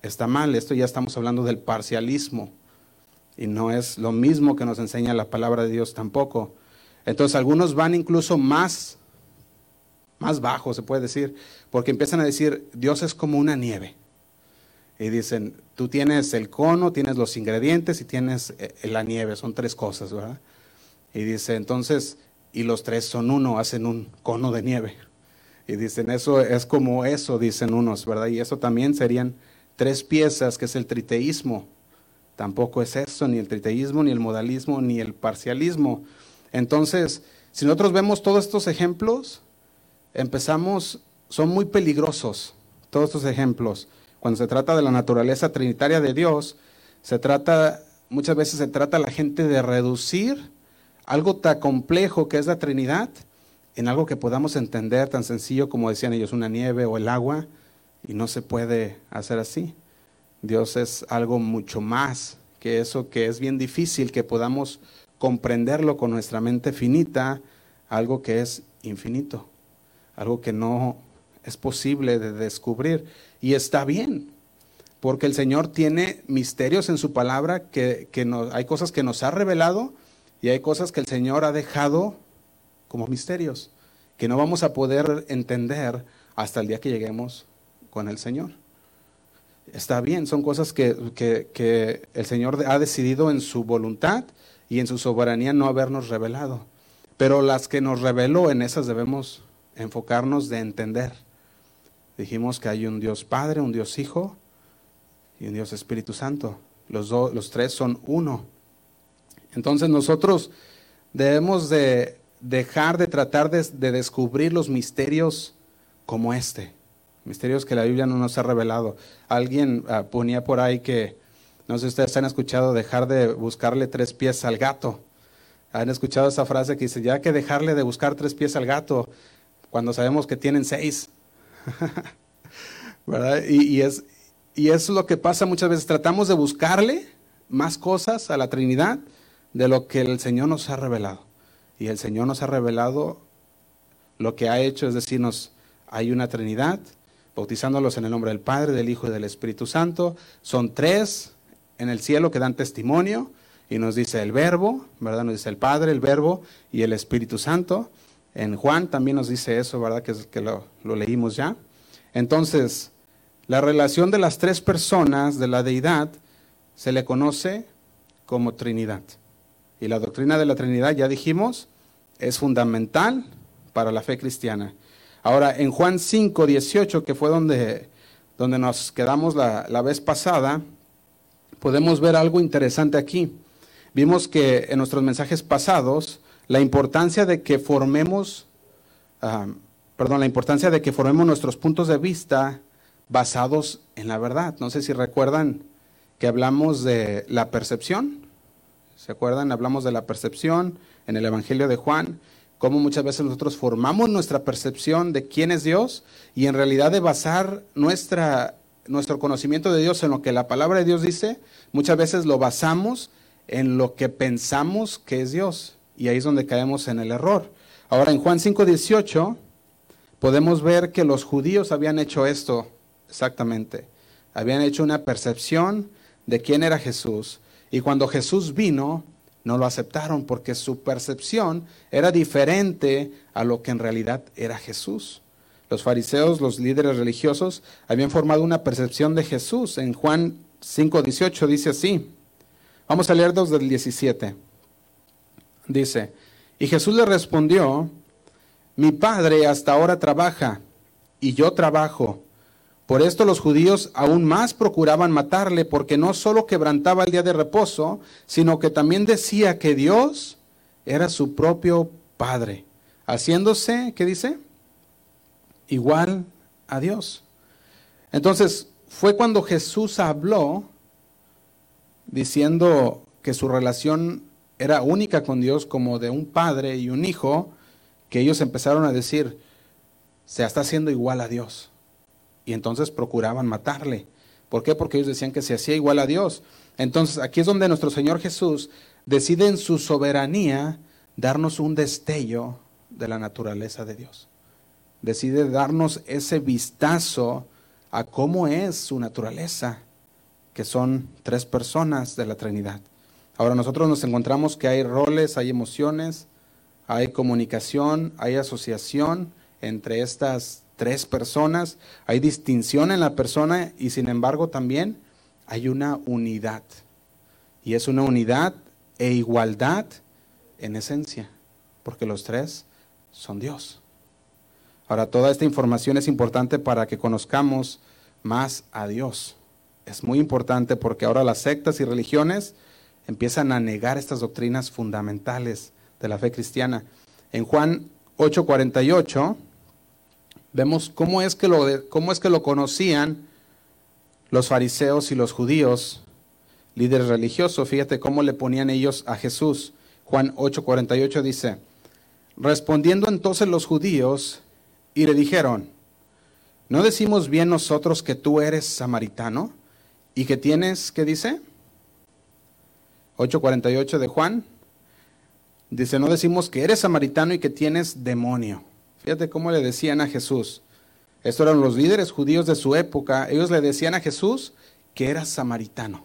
está mal. Esto ya estamos hablando del parcialismo. Y no es lo mismo que nos enseña la palabra de Dios tampoco. Entonces algunos van incluso más, más bajo, se puede decir, porque empiezan a decir, Dios es como una nieve. Y dicen, tú tienes el cono, tienes los ingredientes y tienes eh, la nieve, son tres cosas, ¿verdad? Y dice, entonces, y los tres son uno, hacen un cono de nieve. Y dicen, eso es como eso, dicen unos, ¿verdad? Y eso también serían tres piezas, que es el triteísmo. Tampoco es eso, ni el triteísmo, ni el modalismo, ni el parcialismo. Entonces, si nosotros vemos todos estos ejemplos, empezamos, son muy peligrosos todos estos ejemplos. Cuando se trata de la naturaleza trinitaria de Dios, se trata, muchas veces se trata a la gente de reducir algo tan complejo que es la Trinidad en algo que podamos entender tan sencillo como decían ellos, una nieve o el agua, y no se puede hacer así. Dios es algo mucho más que eso que es bien difícil que podamos comprenderlo con nuestra mente finita, algo que es infinito, algo que no es posible de descubrir. Y está bien, porque el Señor tiene misterios en su palabra, que, que hay cosas que nos ha revelado y hay cosas que el Señor ha dejado como misterios, que no vamos a poder entender hasta el día que lleguemos con el Señor. Está bien, son cosas que, que, el Señor ha decidido en su voluntad y en su soberanía no habernos revelado. Pero las que nos reveló, en esas debemos enfocarnos de entender. Dijimos que hay un Dios Padre, un Dios Hijo y un Dios Espíritu Santo. Los, los tres son uno. Entonces nosotros debemos de dejar de tratar de, descubrir los misterios como este, misterios que la Biblia no nos ha revelado. Alguien ah, ponía por ahí que, no sé si ustedes han escuchado, dejar de buscarle tres pies al gato. Han escuchado esa frase que dice, ya que dejarle de buscar tres pies al gato, cuando sabemos que tienen seis. *laughs* ¿Verdad? Y, es, y es lo que pasa muchas veces. Tratamos de buscarle más cosas a la Trinidad de lo que el Señor nos ha revelado. Y el Señor nos ha revelado lo que ha hecho, es decirnos, hay una Trinidad, bautizándolos en el nombre del Padre, del Hijo y del Espíritu Santo. Son tres en el cielo que dan testimonio y nos dice el Verbo, ¿verdad? Nos dice el Padre, el Verbo y el Espíritu Santo. En Juan también nos dice eso, ¿verdad? Que, que lo, lo leímos ya. Entonces, la relación de las tres personas de la deidad se le conoce como Trinidad. Y la doctrina de la Trinidad, ya dijimos, es fundamental para la fe cristiana. Ahora, en Juan 5, 18, que fue donde, donde nos quedamos la, vez pasada, podemos ver algo interesante aquí. Vimos que en nuestros mensajes pasados, la importancia de que formemos, perdón, la importancia de que formemos nuestros puntos de vista basados en la verdad. No sé si recuerdan que hablamos de la percepción, ¿Se acuerdan? Hablamos de la percepción en el Evangelio de Juan, cómo muchas veces nosotros formamos nuestra percepción de quién es Dios y en realidad de basar nuestra, nuestro conocimiento de Dios en lo que la palabra de Dios dice, muchas veces lo basamos en lo que pensamos que es Dios. Y ahí es donde caemos en el error. Ahora en Juan 5:18 podemos ver que los judíos habían hecho esto exactamente. Habían hecho una percepción de quién era Jesús y cuando Jesús vino, no lo aceptaron porque su percepción era diferente a lo que en realidad era Jesús. Los fariseos, los líderes religiosos, habían formado una percepción de Jesús. En Juan 5:18 dice así. Vamos a leer desde el 17. Dice, y Jesús le respondió, mi padre hasta ahora trabaja y yo trabajo. Por esto los judíos aún más procuraban matarle, porque no solo quebrantaba el día de reposo, sino que también decía que Dios era su propio Padre, haciéndose, ¿qué dice? igual a Dios. Entonces, fue cuando Jesús habló diciendo que su relación era única con Dios como de un padre y un hijo, que ellos empezaron a decir, se está haciendo igual a Dios. Y entonces procuraban matarle. ¿Por qué? Porque ellos decían que se hacía igual a Dios. Entonces aquí es donde nuestro Señor Jesús decide en su soberanía darnos un destello de la naturaleza de Dios. Decide darnos ese vistazo a cómo es su naturaleza, que son tres personas de la Trinidad. Ahora nosotros nos encontramos que hay roles, hay emociones, hay comunicación, hay asociación entre estas tres personas, hay distinción en la persona y sin embargo también hay una unidad. Y es una unidad e igualdad en esencia, porque los tres son Dios. Ahora, toda esta información es importante para que conozcamos más a Dios. Es muy importante porque ahora las sectas y religiones empiezan a negar estas doctrinas fundamentales de la fe cristiana. En Juan 8:48 vemos cómo es, que lo, cómo es que lo conocían los fariseos y los judíos, líderes religiosos. Fíjate cómo le ponían ellos a Jesús. Juan 8:48 dice, respondiendo entonces los judíos y le dijeron, ¿no decimos bien nosotros que tú eres samaritano y que tienes, ¿qué dice? 8:48 de Juan. Dice, no decimos que eres samaritano y que tienes demonio. Fíjate cómo le decían a Jesús. Estos eran los líderes judíos de su época. Ellos le decían a Jesús que era samaritano.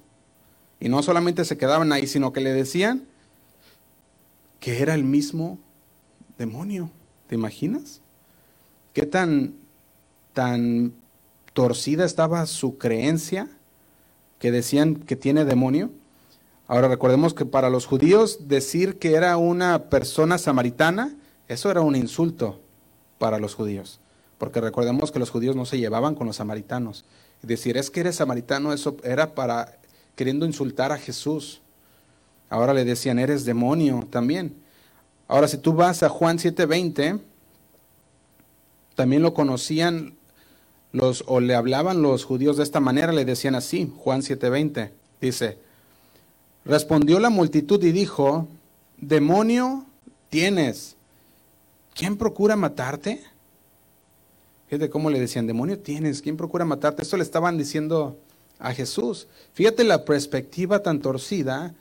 Y no solamente se quedaban ahí, sino que le decían que era el mismo demonio. ¿Te imaginas? ¿Qué tan, tan torcida estaba su creencia que decían que tiene demonio? Ahora recordemos que para los judíos decir que era una persona samaritana, eso era un insulto para los judíos, porque recordemos que los judíos no se llevaban con los samaritanos. Decir es que eres samaritano, eso era para queriendo insultar a Jesús. Ahora le decían, eres demonio también. Ahora si tú vas a Juan 7:20, también lo conocían los o le hablaban los judíos de esta manera, le decían así, Juan 7:20, dice, Respondió la multitud y dijo, demonio tienes, ¿quién procura matarte? Fíjate cómo le decían, demonio tienes, ¿quién procura matarte? Esto le estaban diciendo a Jesús. Fíjate la perspectiva tan torcida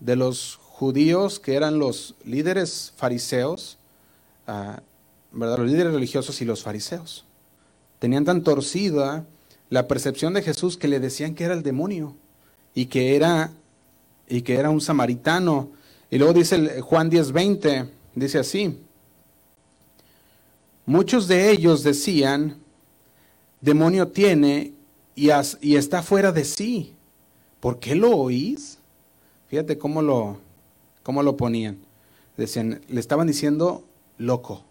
de los judíos que eran los líderes fariseos, ah, ¿verdad? los líderes religiosos y los fariseos. Tenían tan torcida la percepción de Jesús que le decían que era el demonio y que era y que era un samaritano. Y luego dice Juan 10:20, dice así, muchos de ellos decían, demonio tiene y, está fuera de sí. ¿Por qué lo oís? Fíjate cómo lo, cómo lo ponían. Decían, le estaban diciendo loco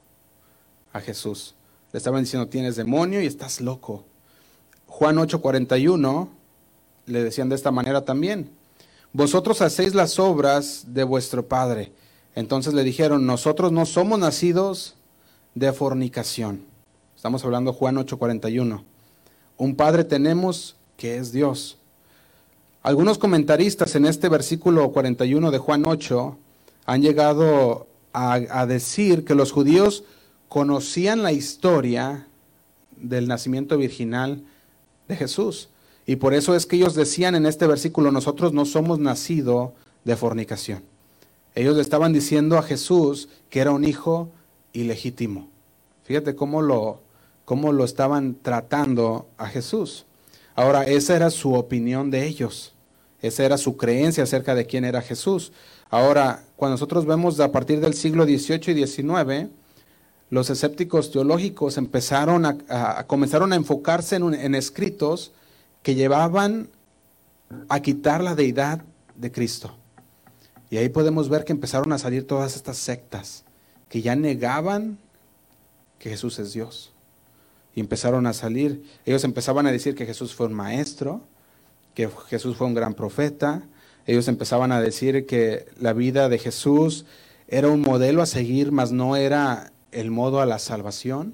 a Jesús. Le estaban diciendo, tienes demonio y estás loco. Juan 8:41 le decían de esta manera también vosotros hacéis las obras de vuestro Padre. Entonces le dijeron, nosotros no somos nacidos de fornicación. Estamos hablando Juan 8:41. Un Padre tenemos que es Dios. Algunos comentaristas en este versículo 41 de Juan 8 han llegado a, decir que los judíos conocían la historia del nacimiento virginal de Jesús. Y por eso es que ellos decían en este versículo, nosotros no somos nacido de fornicación. Ellos le estaban diciendo a Jesús que era un hijo ilegítimo. Fíjate cómo lo, cómo lo estaban tratando a Jesús. Ahora, esa era su opinión de ellos. Esa era su creencia acerca de quién era Jesús. Ahora, cuando nosotros vemos a partir del siglo XVIII y XIX, los escépticos teológicos empezaron a, comenzaron a enfocarse en, en escritos que llevaban a quitar la deidad de Cristo. Y ahí podemos ver que empezaron a salir todas estas sectas que ya negaban que Jesús es Dios. Y empezaron a salir, ellos empezaban a decir que Jesús fue un maestro, que Jesús fue un gran profeta, ellos empezaban a decir que la vida de Jesús era un modelo a seguir, mas no era el modo a la salvación.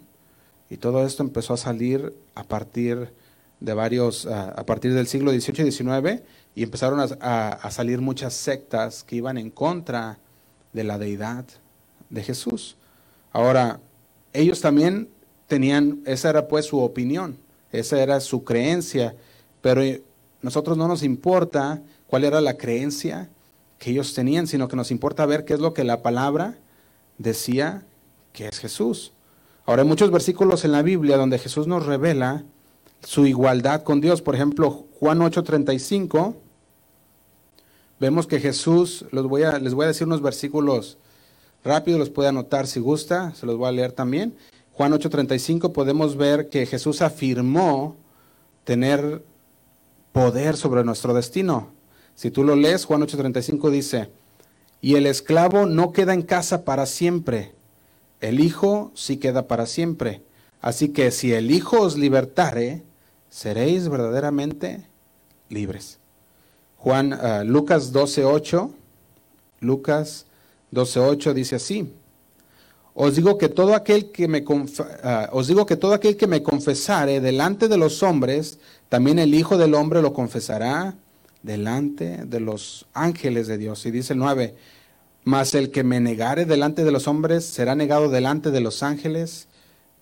Y todo esto empezó a salir a partir de varios, a partir del siglo XVIII y XIX, y empezaron a, salir muchas sectas que iban en contra de la deidad de Jesús. Ahora, ellos también tenían, esa era pues su opinión, esa era su creencia, pero nosotros no nos importa cuál era la creencia que ellos tenían, sino que nos importa ver qué es lo que la palabra decía que es Jesús. Ahora hay muchos versículos en la Biblia donde Jesús nos revela su igualdad con Dios. Por ejemplo, Juan 8:35, vemos que Jesús, los voy a, les voy a decir unos versículos rápidos, los puede anotar si gusta, se los voy a leer también. Juan 8:35 podemos ver que Jesús afirmó tener poder sobre nuestro destino. Si tú lo lees, Juan 8:35 dice, y el esclavo no queda en casa para siempre el Hijo sí queda para siempre. Así que si el Hijo os libertare, seréis verdaderamente libres. Juan, uh, Lucas 12.8, Lucas 12.8 dice así, os digo que todo aquel que me uh, os digo que todo aquel que me confesare delante de los hombres, también el Hijo del Hombre lo confesará delante de los ángeles de Dios. Y dice el 9, mas el que me negare delante de los hombres será negado delante de los ángeles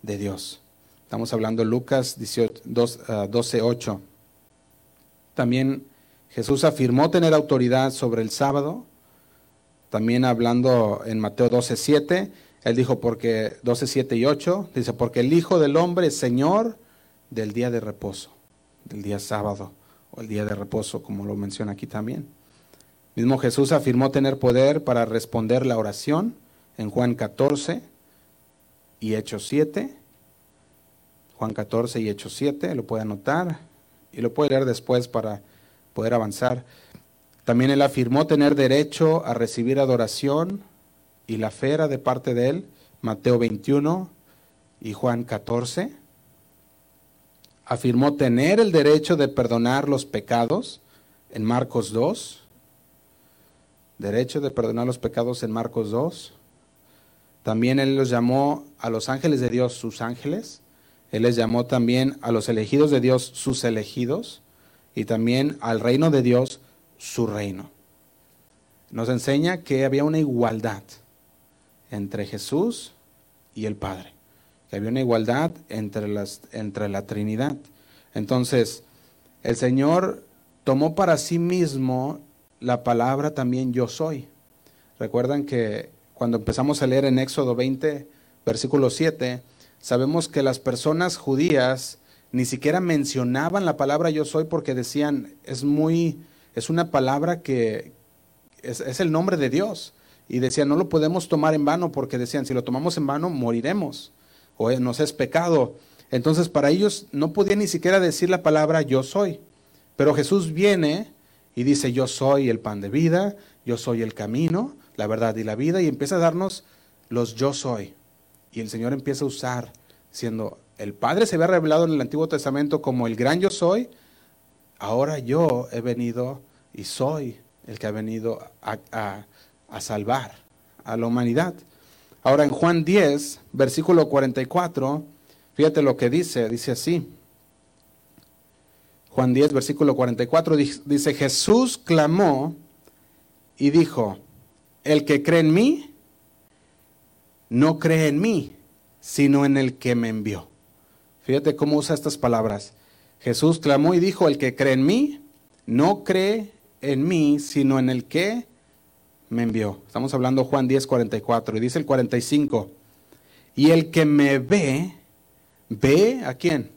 de Dios. Estamos hablando Lucas 12, 8. Ah, También Jesús afirmó tener autoridad sobre el sábado. También hablando en Mateo 12, 7, él dijo porque 12, 7 y 8, dice, porque el Hijo del Hombre es Señor del día de reposo, del día sábado o el día de reposo, como lo menciona aquí también. Mismo Jesús afirmó tener poder para responder la oración en Juan 14 y Hechos 7. Juan 14 y Hechos 7, lo puede anotar y lo puede leer después para poder avanzar. También él afirmó tener derecho a recibir adoración y la fe de parte de él, Mateo 21 y Juan 14. Afirmó tener el derecho de perdonar los pecados en Marcos 2 derecho de perdonar los pecados en Marcos 2. También Él los llamó a los ángeles de Dios sus ángeles. Él les llamó también a los elegidos de Dios sus elegidos. Y también al reino de Dios su reino. Nos enseña que había una igualdad entre Jesús y el Padre. Que había una igualdad entre, las, entre la Trinidad. Entonces, el Señor tomó para sí mismo la palabra también yo soy. Recuerdan que cuando empezamos a leer en Éxodo 20, versículo 7, sabemos que las personas judías ni siquiera mencionaban la palabra yo soy porque decían, es muy, es una palabra que es, el nombre de Dios. Y decían, no lo podemos tomar en vano porque decían, si lo tomamos en vano, moriremos o nos es pecado. Entonces, para ellos no podían ni siquiera decir la palabra yo soy. Pero Jesús viene y dice, yo soy el pan de vida, yo soy el camino, la verdad y la vida, y empieza a darnos los yo soy. Y el Señor empieza a usar, siendo el Padre se había revelado en el Antiguo Testamento como el gran yo soy, ahora yo he venido y soy el que ha venido a, salvar a la humanidad. Ahora en Juan 10, versículo 44, fíjate lo que dice, dice así. Juan 10, versículo 44 dice, Jesús clamó y dijo, el que cree en mí, no cree en mí, sino en el que me envió. Fíjate cómo usa estas palabras. Jesús clamó y dijo, el que cree en mí, no cree en mí, sino en el que me envió. Estamos hablando Juan 10, 44. Y dice el 45, y el que me ve, ve a quién?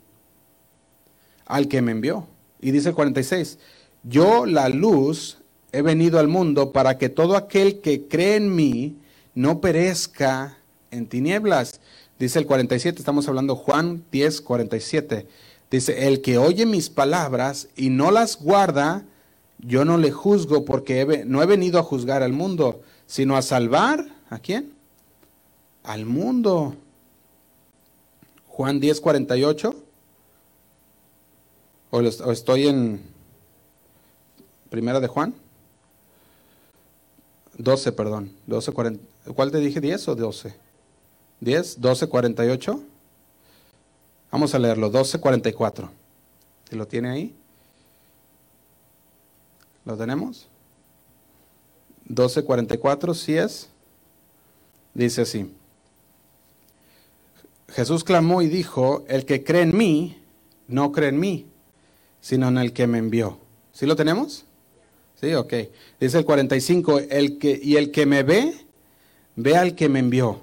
al que me envió. Y dice el 46, yo la luz he venido al mundo para que todo aquel que cree en mí no perezca en tinieblas. Dice el 47, estamos hablando Juan 10, 47. Dice, el que oye mis palabras y no las guarda, yo no le juzgo porque no he venido a juzgar al mundo, sino a salvar, ¿a quién? Al mundo. Juan 10, 48. ¿O, estoy en Primera de Juan? 12, perdón. 12, ¿Cuál te dije? ¿10 o 12? ¿10? ¿12, 48? Vamos a leerlo, 12.44. ¿Si lo tiene ahí? ¿Lo tenemos? 12.44, si es. Dice así. Jesús clamó y dijo, el que cree en mí, no cree en mí, sino en el que me envió. ¿Sí lo tenemos? Sí, ok. Dice el 45, el que, y el que me ve, ve al que me envió.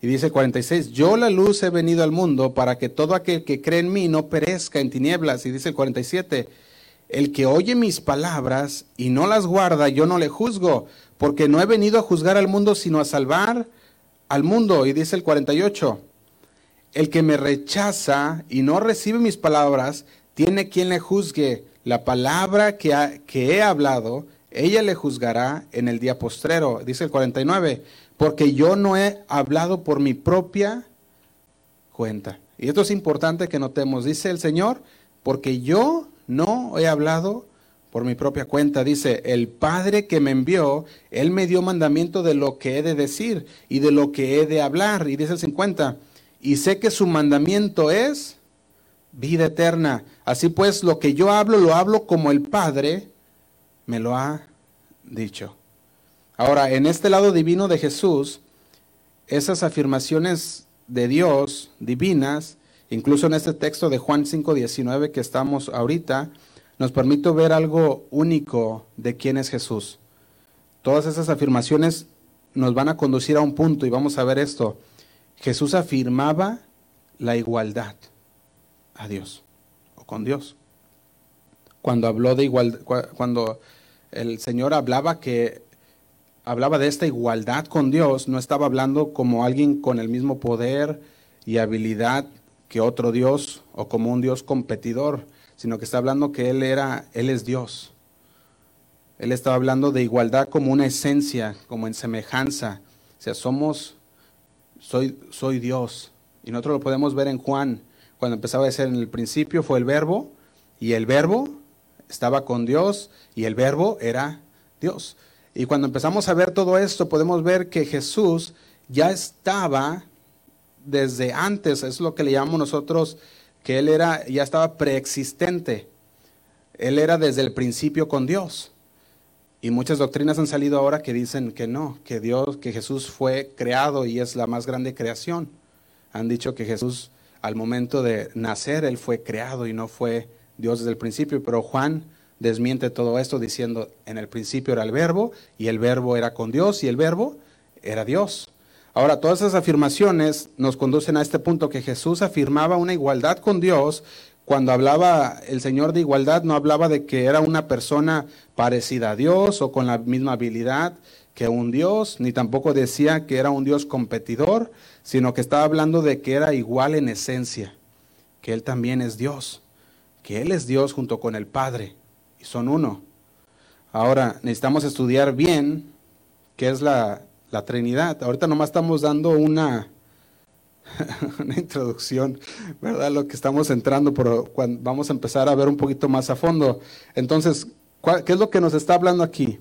Y dice el 46, yo la luz he venido al mundo para que todo aquel que cree en mí no perezca en tinieblas. Y dice el 47, el que oye mis palabras y no las guarda, yo no le juzgo, porque no he venido a juzgar al mundo, sino a salvar al mundo. Y dice el 48, el que me rechaza y no recibe mis palabras, tiene quien le juzgue. La palabra que, que he hablado, ella le juzgará en el día postrero. Dice el 49, porque yo no he hablado por mi propia cuenta. Y esto es importante que notemos. Dice el Señor, porque yo no he hablado por mi propia cuenta. Dice, el Padre que me envió, Él me dio mandamiento de lo que he de decir y de lo que he de hablar. Y dice el 50, y sé que su mandamiento es vida eterna. Así pues, lo que yo hablo, lo hablo como el Padre me lo ha dicho. Ahora, en este lado divino de Jesús, esas afirmaciones de Dios divinas, incluso en este texto de Juan 5:19 que estamos ahorita, nos permite ver algo único de quién es Jesús. Todas esas afirmaciones nos van a conducir a un punto y vamos a ver esto. Jesús afirmaba la igualdad a Dios o con Dios. Cuando habló de igualdad, cuando el Señor hablaba que hablaba de esta igualdad con Dios, no estaba hablando como alguien con el mismo poder y habilidad que otro Dios o como un Dios competidor, sino que está hablando que Él era, Él es Dios. Él estaba hablando de igualdad como una esencia, como en semejanza. O sea, somos soy, soy Dios. Y nosotros lo podemos ver en Juan, cuando empezaba a decir en el principio fue el verbo, y el verbo estaba con Dios, y el verbo era Dios. Y cuando empezamos a ver todo esto, podemos ver que Jesús ya estaba desde antes, es lo que le llamamos nosotros, que Él era, ya estaba preexistente. Él era desde el principio con Dios. Y muchas doctrinas han salido ahora que dicen que no, que Dios, que Jesús fue creado y es la más grande creación. Han dicho que Jesús al momento de nacer, Él fue creado y no fue Dios desde el principio, pero Juan desmiente todo esto diciendo, en el principio era el verbo y el verbo era con Dios y el verbo era Dios. Ahora, todas esas afirmaciones nos conducen a este punto que Jesús afirmaba una igualdad con Dios cuando hablaba el Señor de igualdad, no hablaba de que era una persona parecida a Dios o con la misma habilidad que un Dios, ni tampoco decía que era un Dios competidor, sino que estaba hablando de que era igual en esencia, que Él también es Dios, que Él es Dios junto con el Padre, y son uno. Ahora, necesitamos estudiar bien qué es la, la Trinidad. Ahorita nomás estamos dando una, *laughs* una introducción, ¿verdad? Lo que estamos entrando, pero cuando vamos a empezar a ver un poquito más a fondo. Entonces, ¿qué es lo que nos está hablando aquí?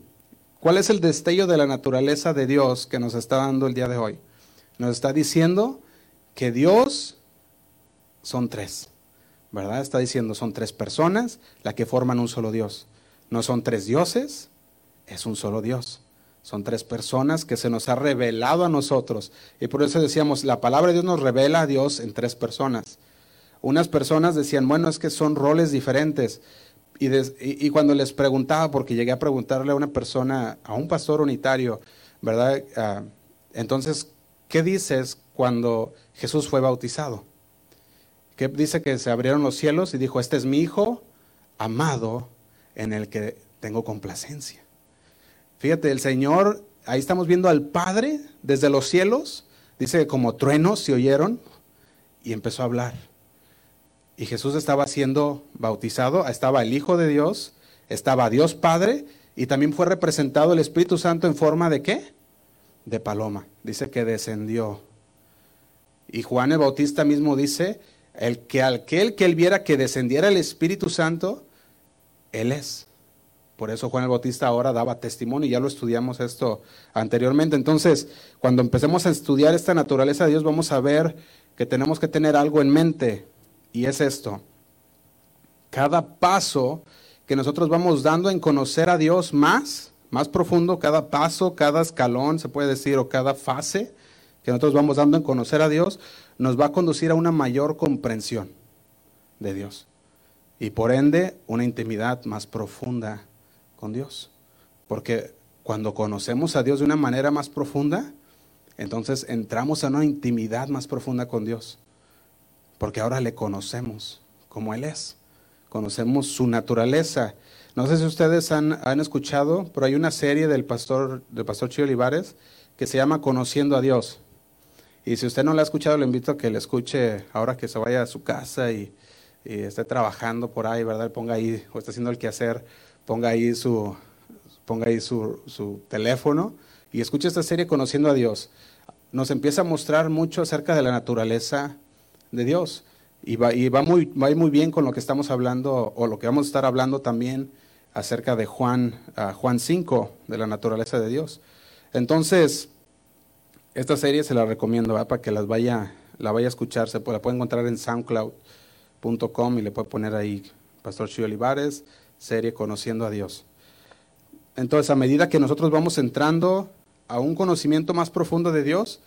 ¿Cuál es el destello de la naturaleza de Dios que nos está dando el día de hoy? Nos está diciendo que Dios son tres, ¿verdad? Está diciendo son tres personas las que forman un solo Dios. No son tres dioses, es un solo Dios. Son tres personas que se nos ha revelado a nosotros. Y por eso decíamos, la palabra de Dios nos revela a Dios en tres personas. Unas personas decían, bueno, es que son roles diferentes. Y, cuando les preguntaba, porque llegué a preguntarle a una persona, a un pastor unitario, ¿verdad? Ah, entonces, ¿qué dices cuando Jesús fue bautizado? Que dice que se abrieron los cielos y dijo, este es mi hijo amado en el que tengo complacencia. Fíjate, el Señor, ahí estamos viendo al Padre desde los cielos, dice como truenos se oyeron y empezó a hablar. Y Jesús estaba siendo bautizado, estaba el Hijo de Dios, estaba Dios Padre y también fue representado el Espíritu Santo en forma de qué? De paloma. Dice que descendió. Y Juan el Bautista mismo dice, el que aquel que él viera que descendiera el Espíritu Santo, él es. Por eso Juan el Bautista ahora daba testimonio, y ya lo estudiamos esto anteriormente. Entonces, cuando empecemos a estudiar esta naturaleza de Dios, vamos a ver que tenemos que tener algo en mente. y es esto. Cada paso que nosotros vamos dando en conocer a Dios más, más profundo, cada paso, cada escalón, se puede decir, o cada fase que nosotros vamos dando en conocer a Dios, nos va a conducir a una mayor comprensión de Dios. Y por ende, una intimidad más profunda con Dios. Porque cuando conocemos a Dios de una manera más profunda, entonces entramos a una intimidad más profunda con Dios. Porque ahora le conocemos como Él es. Conocemos su naturaleza. No sé si ustedes han, escuchado, pero hay una serie del pastor, del pastor Chio Olivares que se llama Conociendo a Dios. Y si usted no la ha escuchado, le invito a que le escuche ahora que se vaya a su casa y, y esté trabajando por ahí, ¿verdad? Ponga ahí, o está haciendo el quehacer, ponga ahí su, ponga ahí su, su teléfono y escuche esta serie Conociendo a Dios. Nos empieza a mostrar mucho acerca de la naturaleza de Dios. Y va, y va, muy, va muy bien con lo que estamos hablando, o lo que vamos a estar hablando también acerca de Juan, uh, Juan 5, de la naturaleza de Dios. Entonces, esta serie se la recomiendo para que las vaya, la vaya a escuchar. Se la puede encontrar en soundcloud.com y le puede poner ahí Pastor Chio Olivares, serie Conociendo a Dios. Entonces, a medida que nosotros vamos entrando a un conocimiento más profundo de Dios,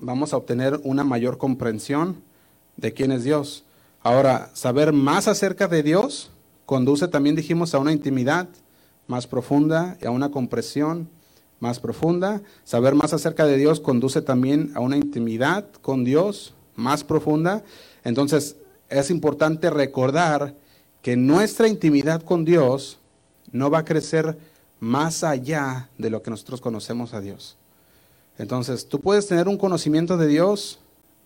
vamos a obtener una mayor comprensión de quién es Dios. Ahora, saber más acerca de Dios conduce también, dijimos, a una intimidad más profunda y a una comprensión más profunda. Saber más acerca de Dios conduce también a una intimidad con Dios más profunda. Entonces, es importante recordar que nuestra intimidad con Dios no va a crecer más allá de lo que nosotros conocemos a Dios. Entonces, tú puedes tener un conocimiento de Dios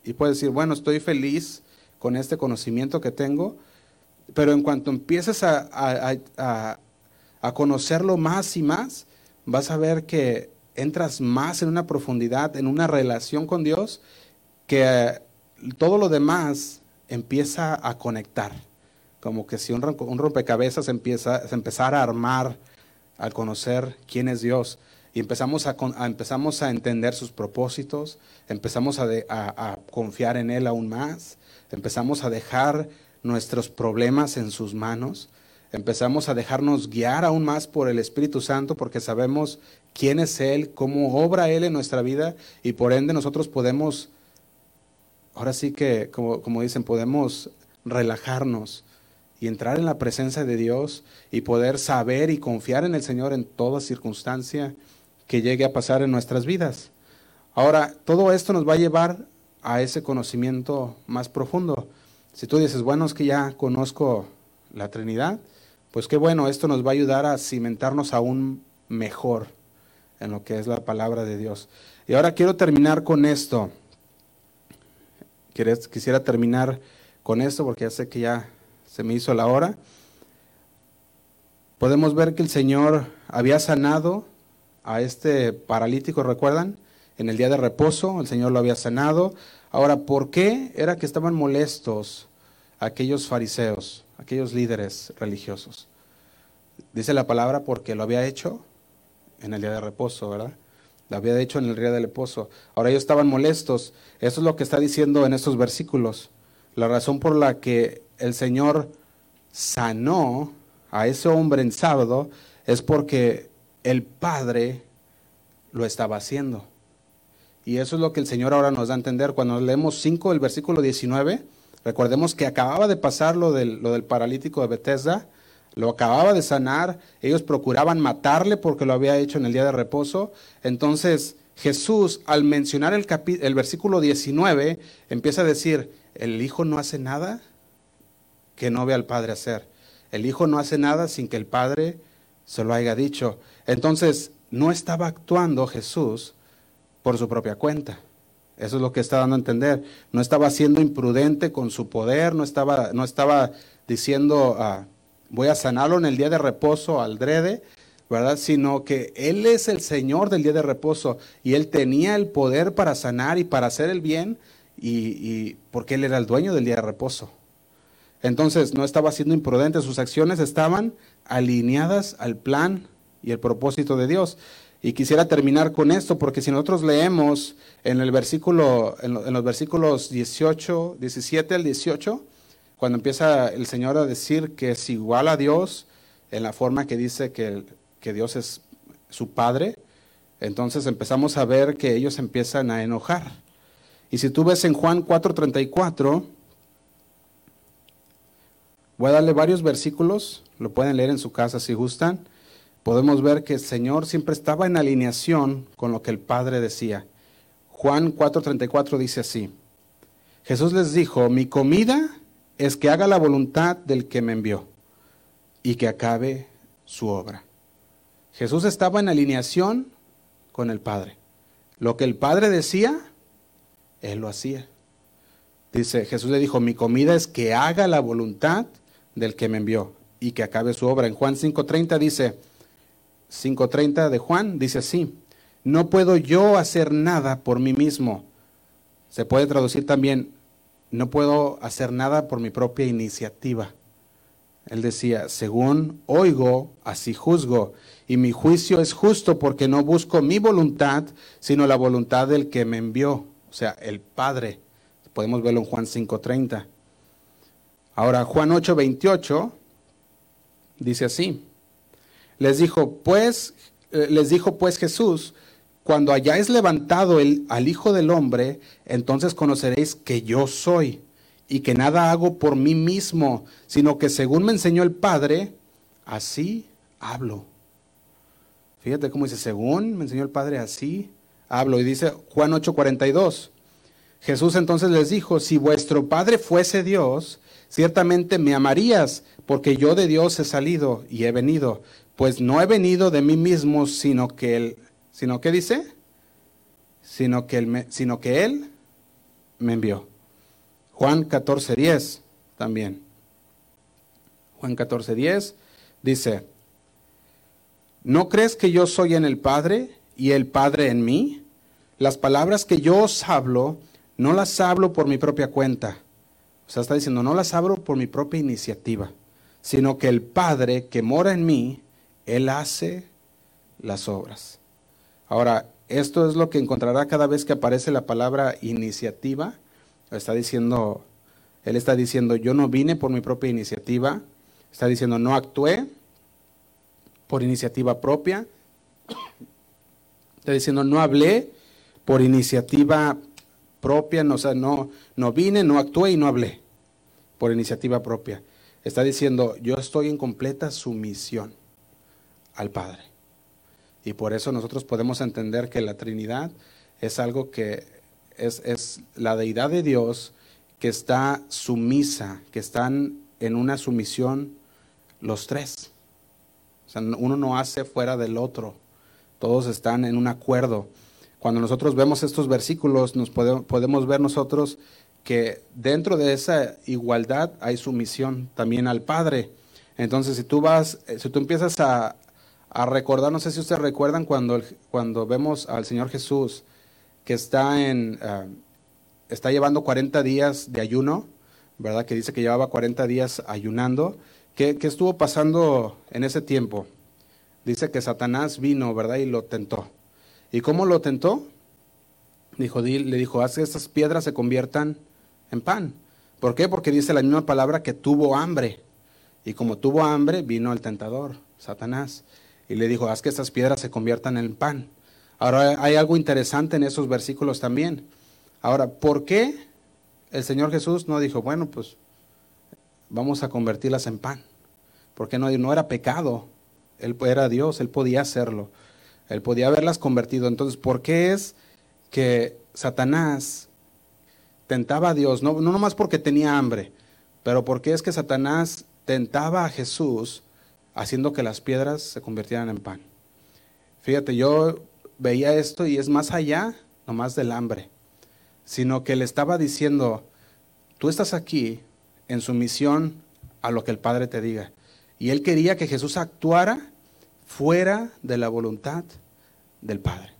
y puedes decir, bueno, estoy feliz con este conocimiento que tengo, pero en cuanto empieces a, a, conocerlo más y más, vas a ver que entras más en una profundidad, en una relación con Dios, que todo lo demás empieza a conectar. Como que si un, rompecabezas empieza, se empezara a armar al conocer quién es Dios y empezamos a, empezamos a entender sus propósitos, empezamos a, confiar en Él aún más, empezamos a dejar nuestros problemas en sus manos, empezamos a dejarnos guiar aún más por el Espíritu Santo porque sabemos quién es Él, cómo obra Él en nuestra vida y por ende nosotros podemos, ahora sí que, como, como dicen, podemos relajarnos y entrar en la presencia de Dios y poder saber y confiar en el Señor en toda circunstancia que llegue a pasar en nuestras vidas. Ahora, todo esto nos va a llevar a ese conocimiento más profundo. Si tú dices, bueno, es que ya conozco la Trinidad, pues qué bueno, esto nos va a ayudar a cimentarnos aún mejor en lo que es la palabra de Dios. Y ahora quiero terminar con esto. Quisiera terminar con esto porque ya sé que ya se me hizo la hora, podemos ver que el Señor había sanado a este paralítico, ¿recuerdan? En el día de reposo, el Señor lo había sanado. Ahora, ¿por qué era que estaban molestos aquellos fariseos, aquellos líderes religiosos? Dice la palabra porque lo había hecho en el día de reposo, ¿verdad? Lo había hecho en el día de reposo. Ahora ellos estaban molestos. Eso es lo que está diciendo en estos versículos. La razón por la que el Señor sanó a ese hombre en sábado es porque el Padre lo estaba haciendo. Y eso es lo que el Señor ahora nos da a entender. Cuando leemos 5 del versículo 19, recordemos que acababa de pasar lo del, lo del paralítico de Bethesda, lo acababa de sanar, ellos procuraban matarle porque lo había hecho en el día de reposo. Entonces Jesús, al mencionar el, el versículo 19, empieza a decir, ¿el Hijo no hace nada? que no ve al Padre hacer. El Hijo no hace nada sin que el Padre se lo haya dicho. Entonces, no estaba actuando Jesús por su propia cuenta. Eso es lo que está dando a entender. No estaba siendo imprudente con su poder, no estaba, no estaba diciendo, ah, voy a sanarlo en el día de reposo al drede, ¿verdad? Sino que Él es el Señor del día de reposo y Él tenía el poder para sanar y para hacer el bien, y, y porque Él era el dueño del día de reposo. Entonces no estaba siendo imprudente, sus acciones estaban alineadas al plan y el propósito de Dios. Y quisiera terminar con esto, porque si nosotros leemos en el versículo, en, los versículos 18, 17 al 18, cuando empieza el Señor a decir que es igual a Dios, en la forma que dice que, que Dios es su Padre, entonces empezamos a ver que ellos empiezan a enojar. Y si tú ves en Juan 4:34, voy a darle varios versículos, lo pueden leer en su casa si gustan, podemos ver que el Señor siempre estaba en alineación con lo que el Padre decía. Juan 4:34 dice así, Jesús les dijo, mi comida es que haga la voluntad del que me envió y que acabe su obra. Jesús estaba en alineación con el Padre. Lo que el Padre decía, Él lo hacía. Dice, Jesús le dijo, mi comida es que haga la voluntad del que me envió y que acabe su obra. En Juan 5.30 dice, 5.30 de Juan dice así, no puedo yo hacer nada por mí mismo. Se puede traducir también, no puedo hacer nada por mi propia iniciativa. Él decía, según oigo, así juzgo, y mi juicio es justo porque no busco mi voluntad, sino la voluntad del que me envió, o sea, el Padre. Podemos verlo en Juan 5.30. Ahora, Juan 8.28 dice así. Les dijo, pues, eh, les dijo pues Jesús, cuando hayáis levantado el, al Hijo del Hombre, entonces conoceréis que yo soy y que nada hago por mí mismo, sino que según me enseñó el Padre, así hablo. Fíjate cómo dice, según me enseñó el Padre, así hablo. Y dice Juan 8:42, Jesús entonces les dijo, si vuestro Padre fuese Dios, ciertamente me amarías, porque yo de Dios he salido y he venido, pues no he venido de mí mismo, sino que Él, sino que dice, sino que Él sino que él me envió. Juan 14:10 también. Juan 14:10 dice, ¿no crees que yo soy en el Padre y el Padre en mí? Las palabras que yo os hablo, no las hablo por mi propia cuenta. O sea, está diciendo, no las hablo por mi propia iniciativa, sino que el Padre que mora en mí, Él hace las obras. Ahora, esto es lo que encontrará cada vez que aparece la palabra iniciativa Está diciendo, él está diciendo, yo no vine por mi propia iniciativa. Está diciendo, no actué por iniciativa propia. Está diciendo, no hablé por iniciativa propia, no, o sea, no, no vine, no actué y no hablé por iniciativa propia. Está diciendo, yo estoy en completa sumisión al Padre. Y por eso nosotros podemos entender que la Trinidad es algo que es, la deidad de Dios que está sumisa, que están en una sumisión los tres. O sea, uno no hace fuera del otro, todos están en un acuerdo. Cuando nosotros vemos estos versículos, nos podemos ver nosotros que dentro de esa igualdad hay sumisión también al Padre. Entonces, si tú vas, si tú empiezas a, a recordar, no sé si ustedes recuerdan cuando, cuando vemos al Señor Jesús, que está, en, ah, está llevando 40 días de ayuno, ¿verdad? Que dice que llevaba 40 días ayunando. ¿Qué, estuvo pasando en ese tiempo? Dice que Satanás vino, ¿verdad? Y lo tentó. ¿Y cómo lo tentó? Dijo, le dijo, haz que estas piedras se conviertan en pan. ¿Por qué? Porque dice la misma palabra que tuvo hambre. Y como tuvo hambre, vino el tentador, Satanás. Y le dijo, haz que estas piedras se conviertan en pan. Ahora hay algo interesante en esos versículos también. Ahora, ¿por qué el Señor Jesús no dijo, bueno, pues vamos a convertirlas en pan? Porque no, no era pecado. Él era Dios, él podía hacerlo. Él podía haberlas convertido. Entonces, ¿por qué es que Satanás tentaba a Dios? No, no nomás porque tenía hambre, pero porque es que Satanás tentaba a Jesús haciendo que las piedras se convirtieran en pan. Fíjate, yo veía esto y es más allá, no más del hambre, sino que le estaba diciendo, tú estás aquí en sumisión a lo que el Padre te diga. Y él quería que Jesús actuara fuera de la voluntad del Padre.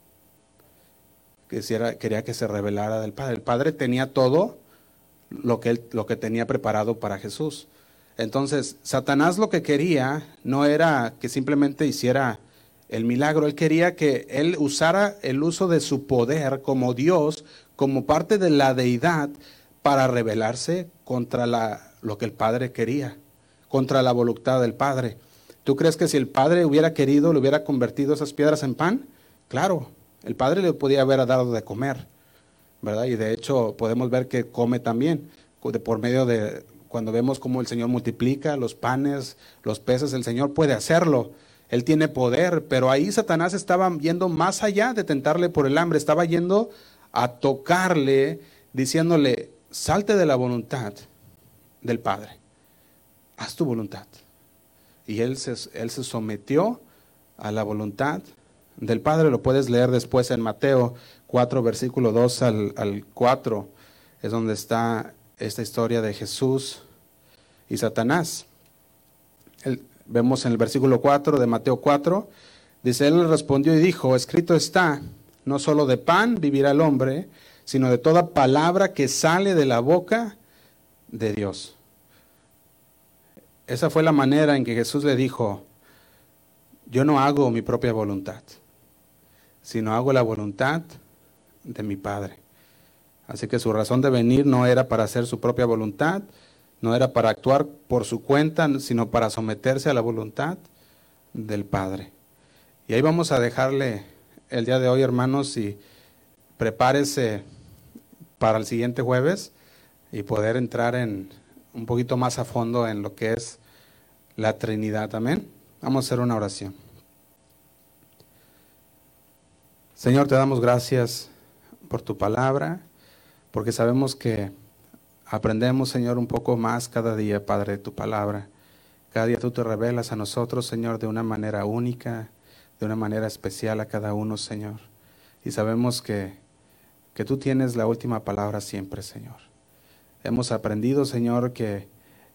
quería que se revelara del Padre. El Padre tenía todo lo que, lo que tenía preparado para Jesús. Entonces, Satanás lo que quería no era que simplemente hiciera el milagro. Él quería que él usara el uso de su poder como Dios, como parte de la deidad, para rebelarse contra lo que el Padre quería, contra la voluntad del Padre. ¿Tú crees que si el Padre hubiera querido, le hubiera convertido esas piedras en pan? Claro, el Padre le podía haber dado de comer, ¿verdad? Y de hecho podemos ver que come también, por medio de, cuando vemos cómo el Señor multiplica los panes, los peces, el Señor puede hacerlo. Él tiene poder, pero ahí Satanás estaba yendo más allá de tentarle por el hambre, estaba yendo a tocarle, diciéndole, salte de la voluntad del Padre, haz tu voluntad. Y él se, él se sometió a la voluntad del Padre, lo puedes leer después en Mateo 4, versículo 2 al, al 4, es donde está esta historia de Jesús y Satanás. vemos en el versículo 4 de Mateo 4, dice, él le respondió y dijo, escrito está, no solo de pan vivirá el hombre, sino de toda palabra que sale de la boca de Dios. Esa fue la manera en que Jesús le dijo, yo no hago mi propia voluntad, sino hago la voluntad de mi Padre. Así que su razón de venir no era para hacer su propia voluntad, no era para actuar por su cuenta, sino para someterse a la voluntad del Padre. Y ahí vamos a dejarle el día de hoy, hermanos, y prepárese para el siguiente jueves y poder entrar en un poquito más a fondo en lo que es la Trinidad. Amén. Vamos a hacer una oración. Señor, te damos gracias por tu palabra porque sabemos que aprendemos, Señor, un poco más cada día, Padre, de tu palabra. Cada día tú te revelas a nosotros, Señor, de una manera única, de una manera especial a cada uno, Señor. Y sabemos que, que tú tienes la última palabra siempre, Señor. Hemos aprendido, Señor, que,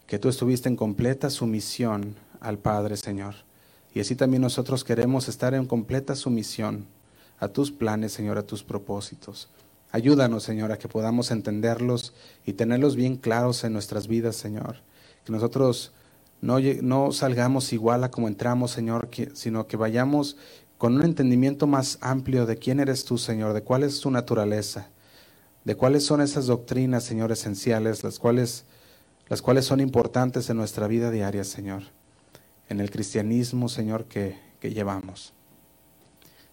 que tú estuviste en completa sumisión al Padre, Señor. Y así también nosotros queremos estar en completa sumisión a tus planes, Señor, a tus propósitos. Ayúdanos, Señor, a que podamos entenderlos y tenerlos bien claros en nuestras vidas, Señor. Que nosotros no, salgamos igual a como entramos, Señor, sino que vayamos con un entendimiento más amplio de quién eres tú, Señor, de cuál es tu naturaleza, de cuáles son esas doctrinas, Señor, esenciales, las cuales, las cuales son importantes en nuestra vida diaria, Señor, en el cristianismo, Señor, que, que llevamos.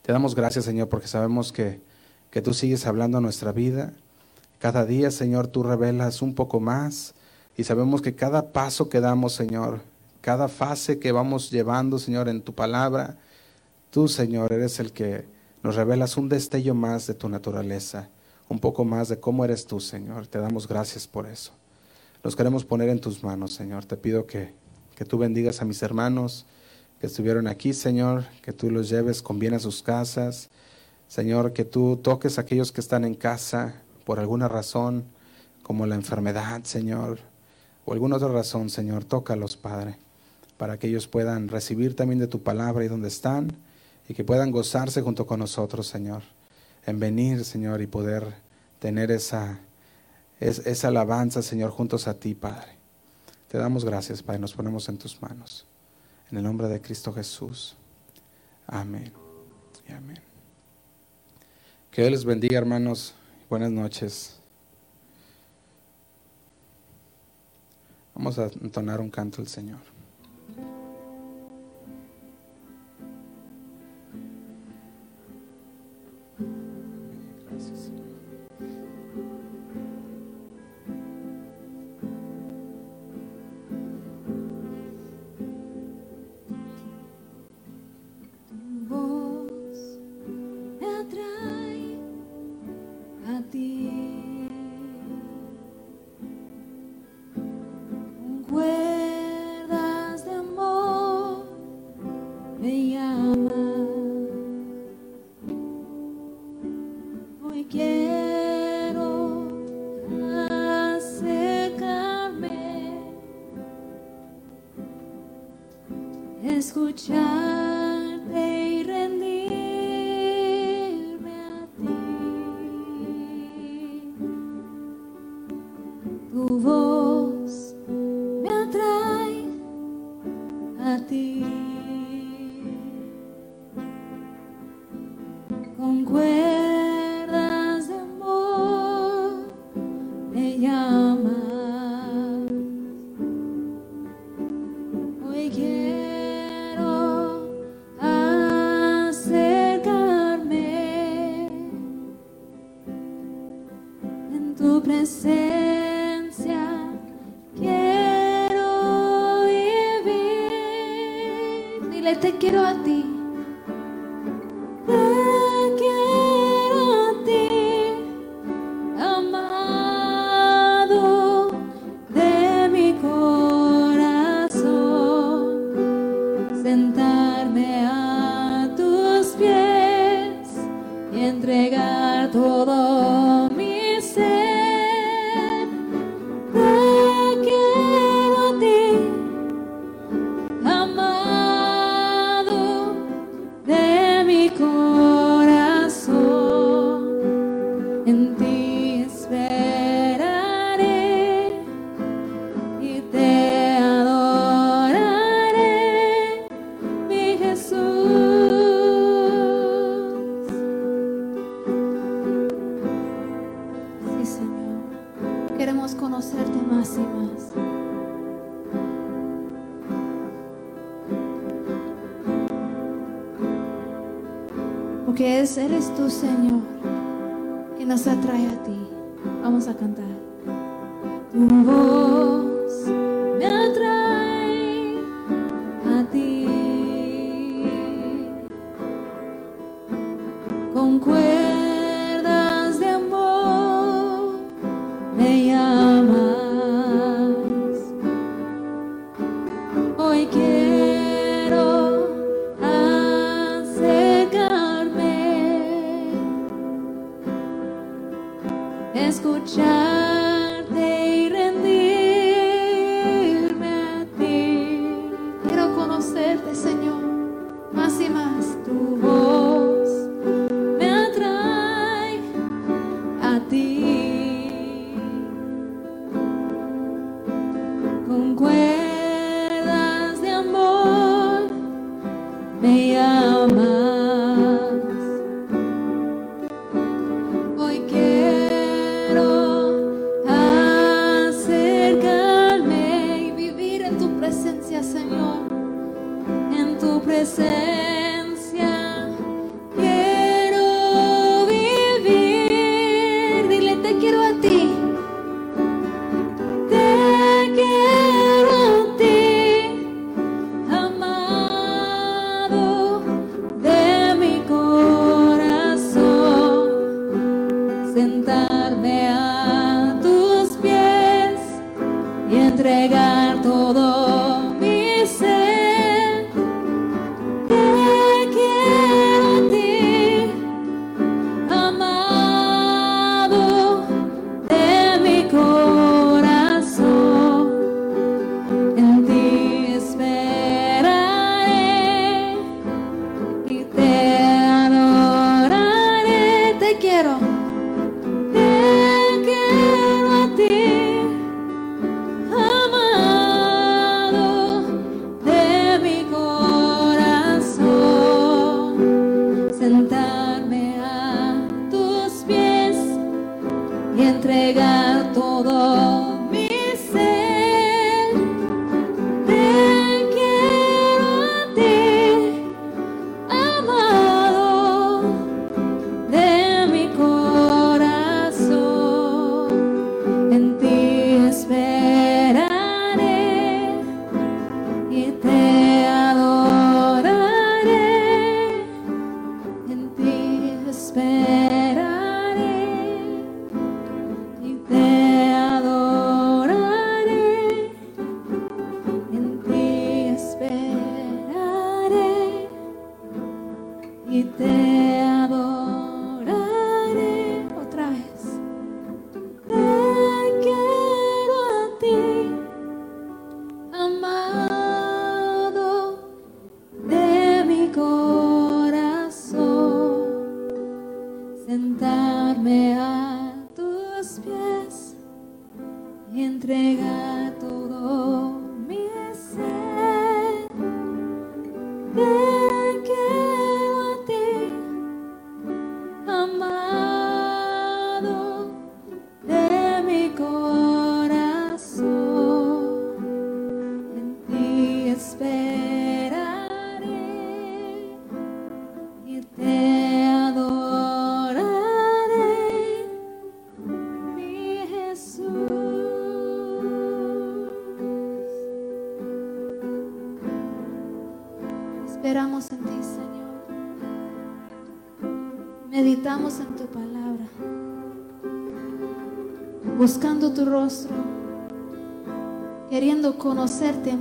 Te damos gracias, Señor, porque sabemos que que tú sigues hablando a nuestra vida. Cada día, Señor, tú revelas un poco más y sabemos que cada paso que damos, Señor, cada fase que vamos llevando, Señor, en tu palabra, tú, Señor, eres el que nos revelas un destello más de tu naturaleza, un poco más de cómo eres tú, Señor. Te damos gracias por eso. Nos queremos poner en tus manos, Señor. Te pido que, que tú bendigas a mis hermanos que estuvieron aquí, Señor, que tú los lleves con bien a sus casas Señor, que tú toques a aquellos que están en casa por alguna razón, como la enfermedad, Señor, o alguna otra razón, Señor, tócalos, Padre, para que ellos puedan recibir también de tu palabra y donde están, y que puedan gozarse junto con nosotros, Señor, en venir, Señor, y poder tener esa, esa alabanza, Señor, juntos a ti, Padre. Te damos gracias, Padre, nos ponemos en tus manos. En el nombre de Cristo Jesús. Amén. Y amén. Que Dios les bendiga, hermanos. Buenas noches. Vamos a entonar un canto al Señor. escuchar. Con tu rostro, queriendo conocerte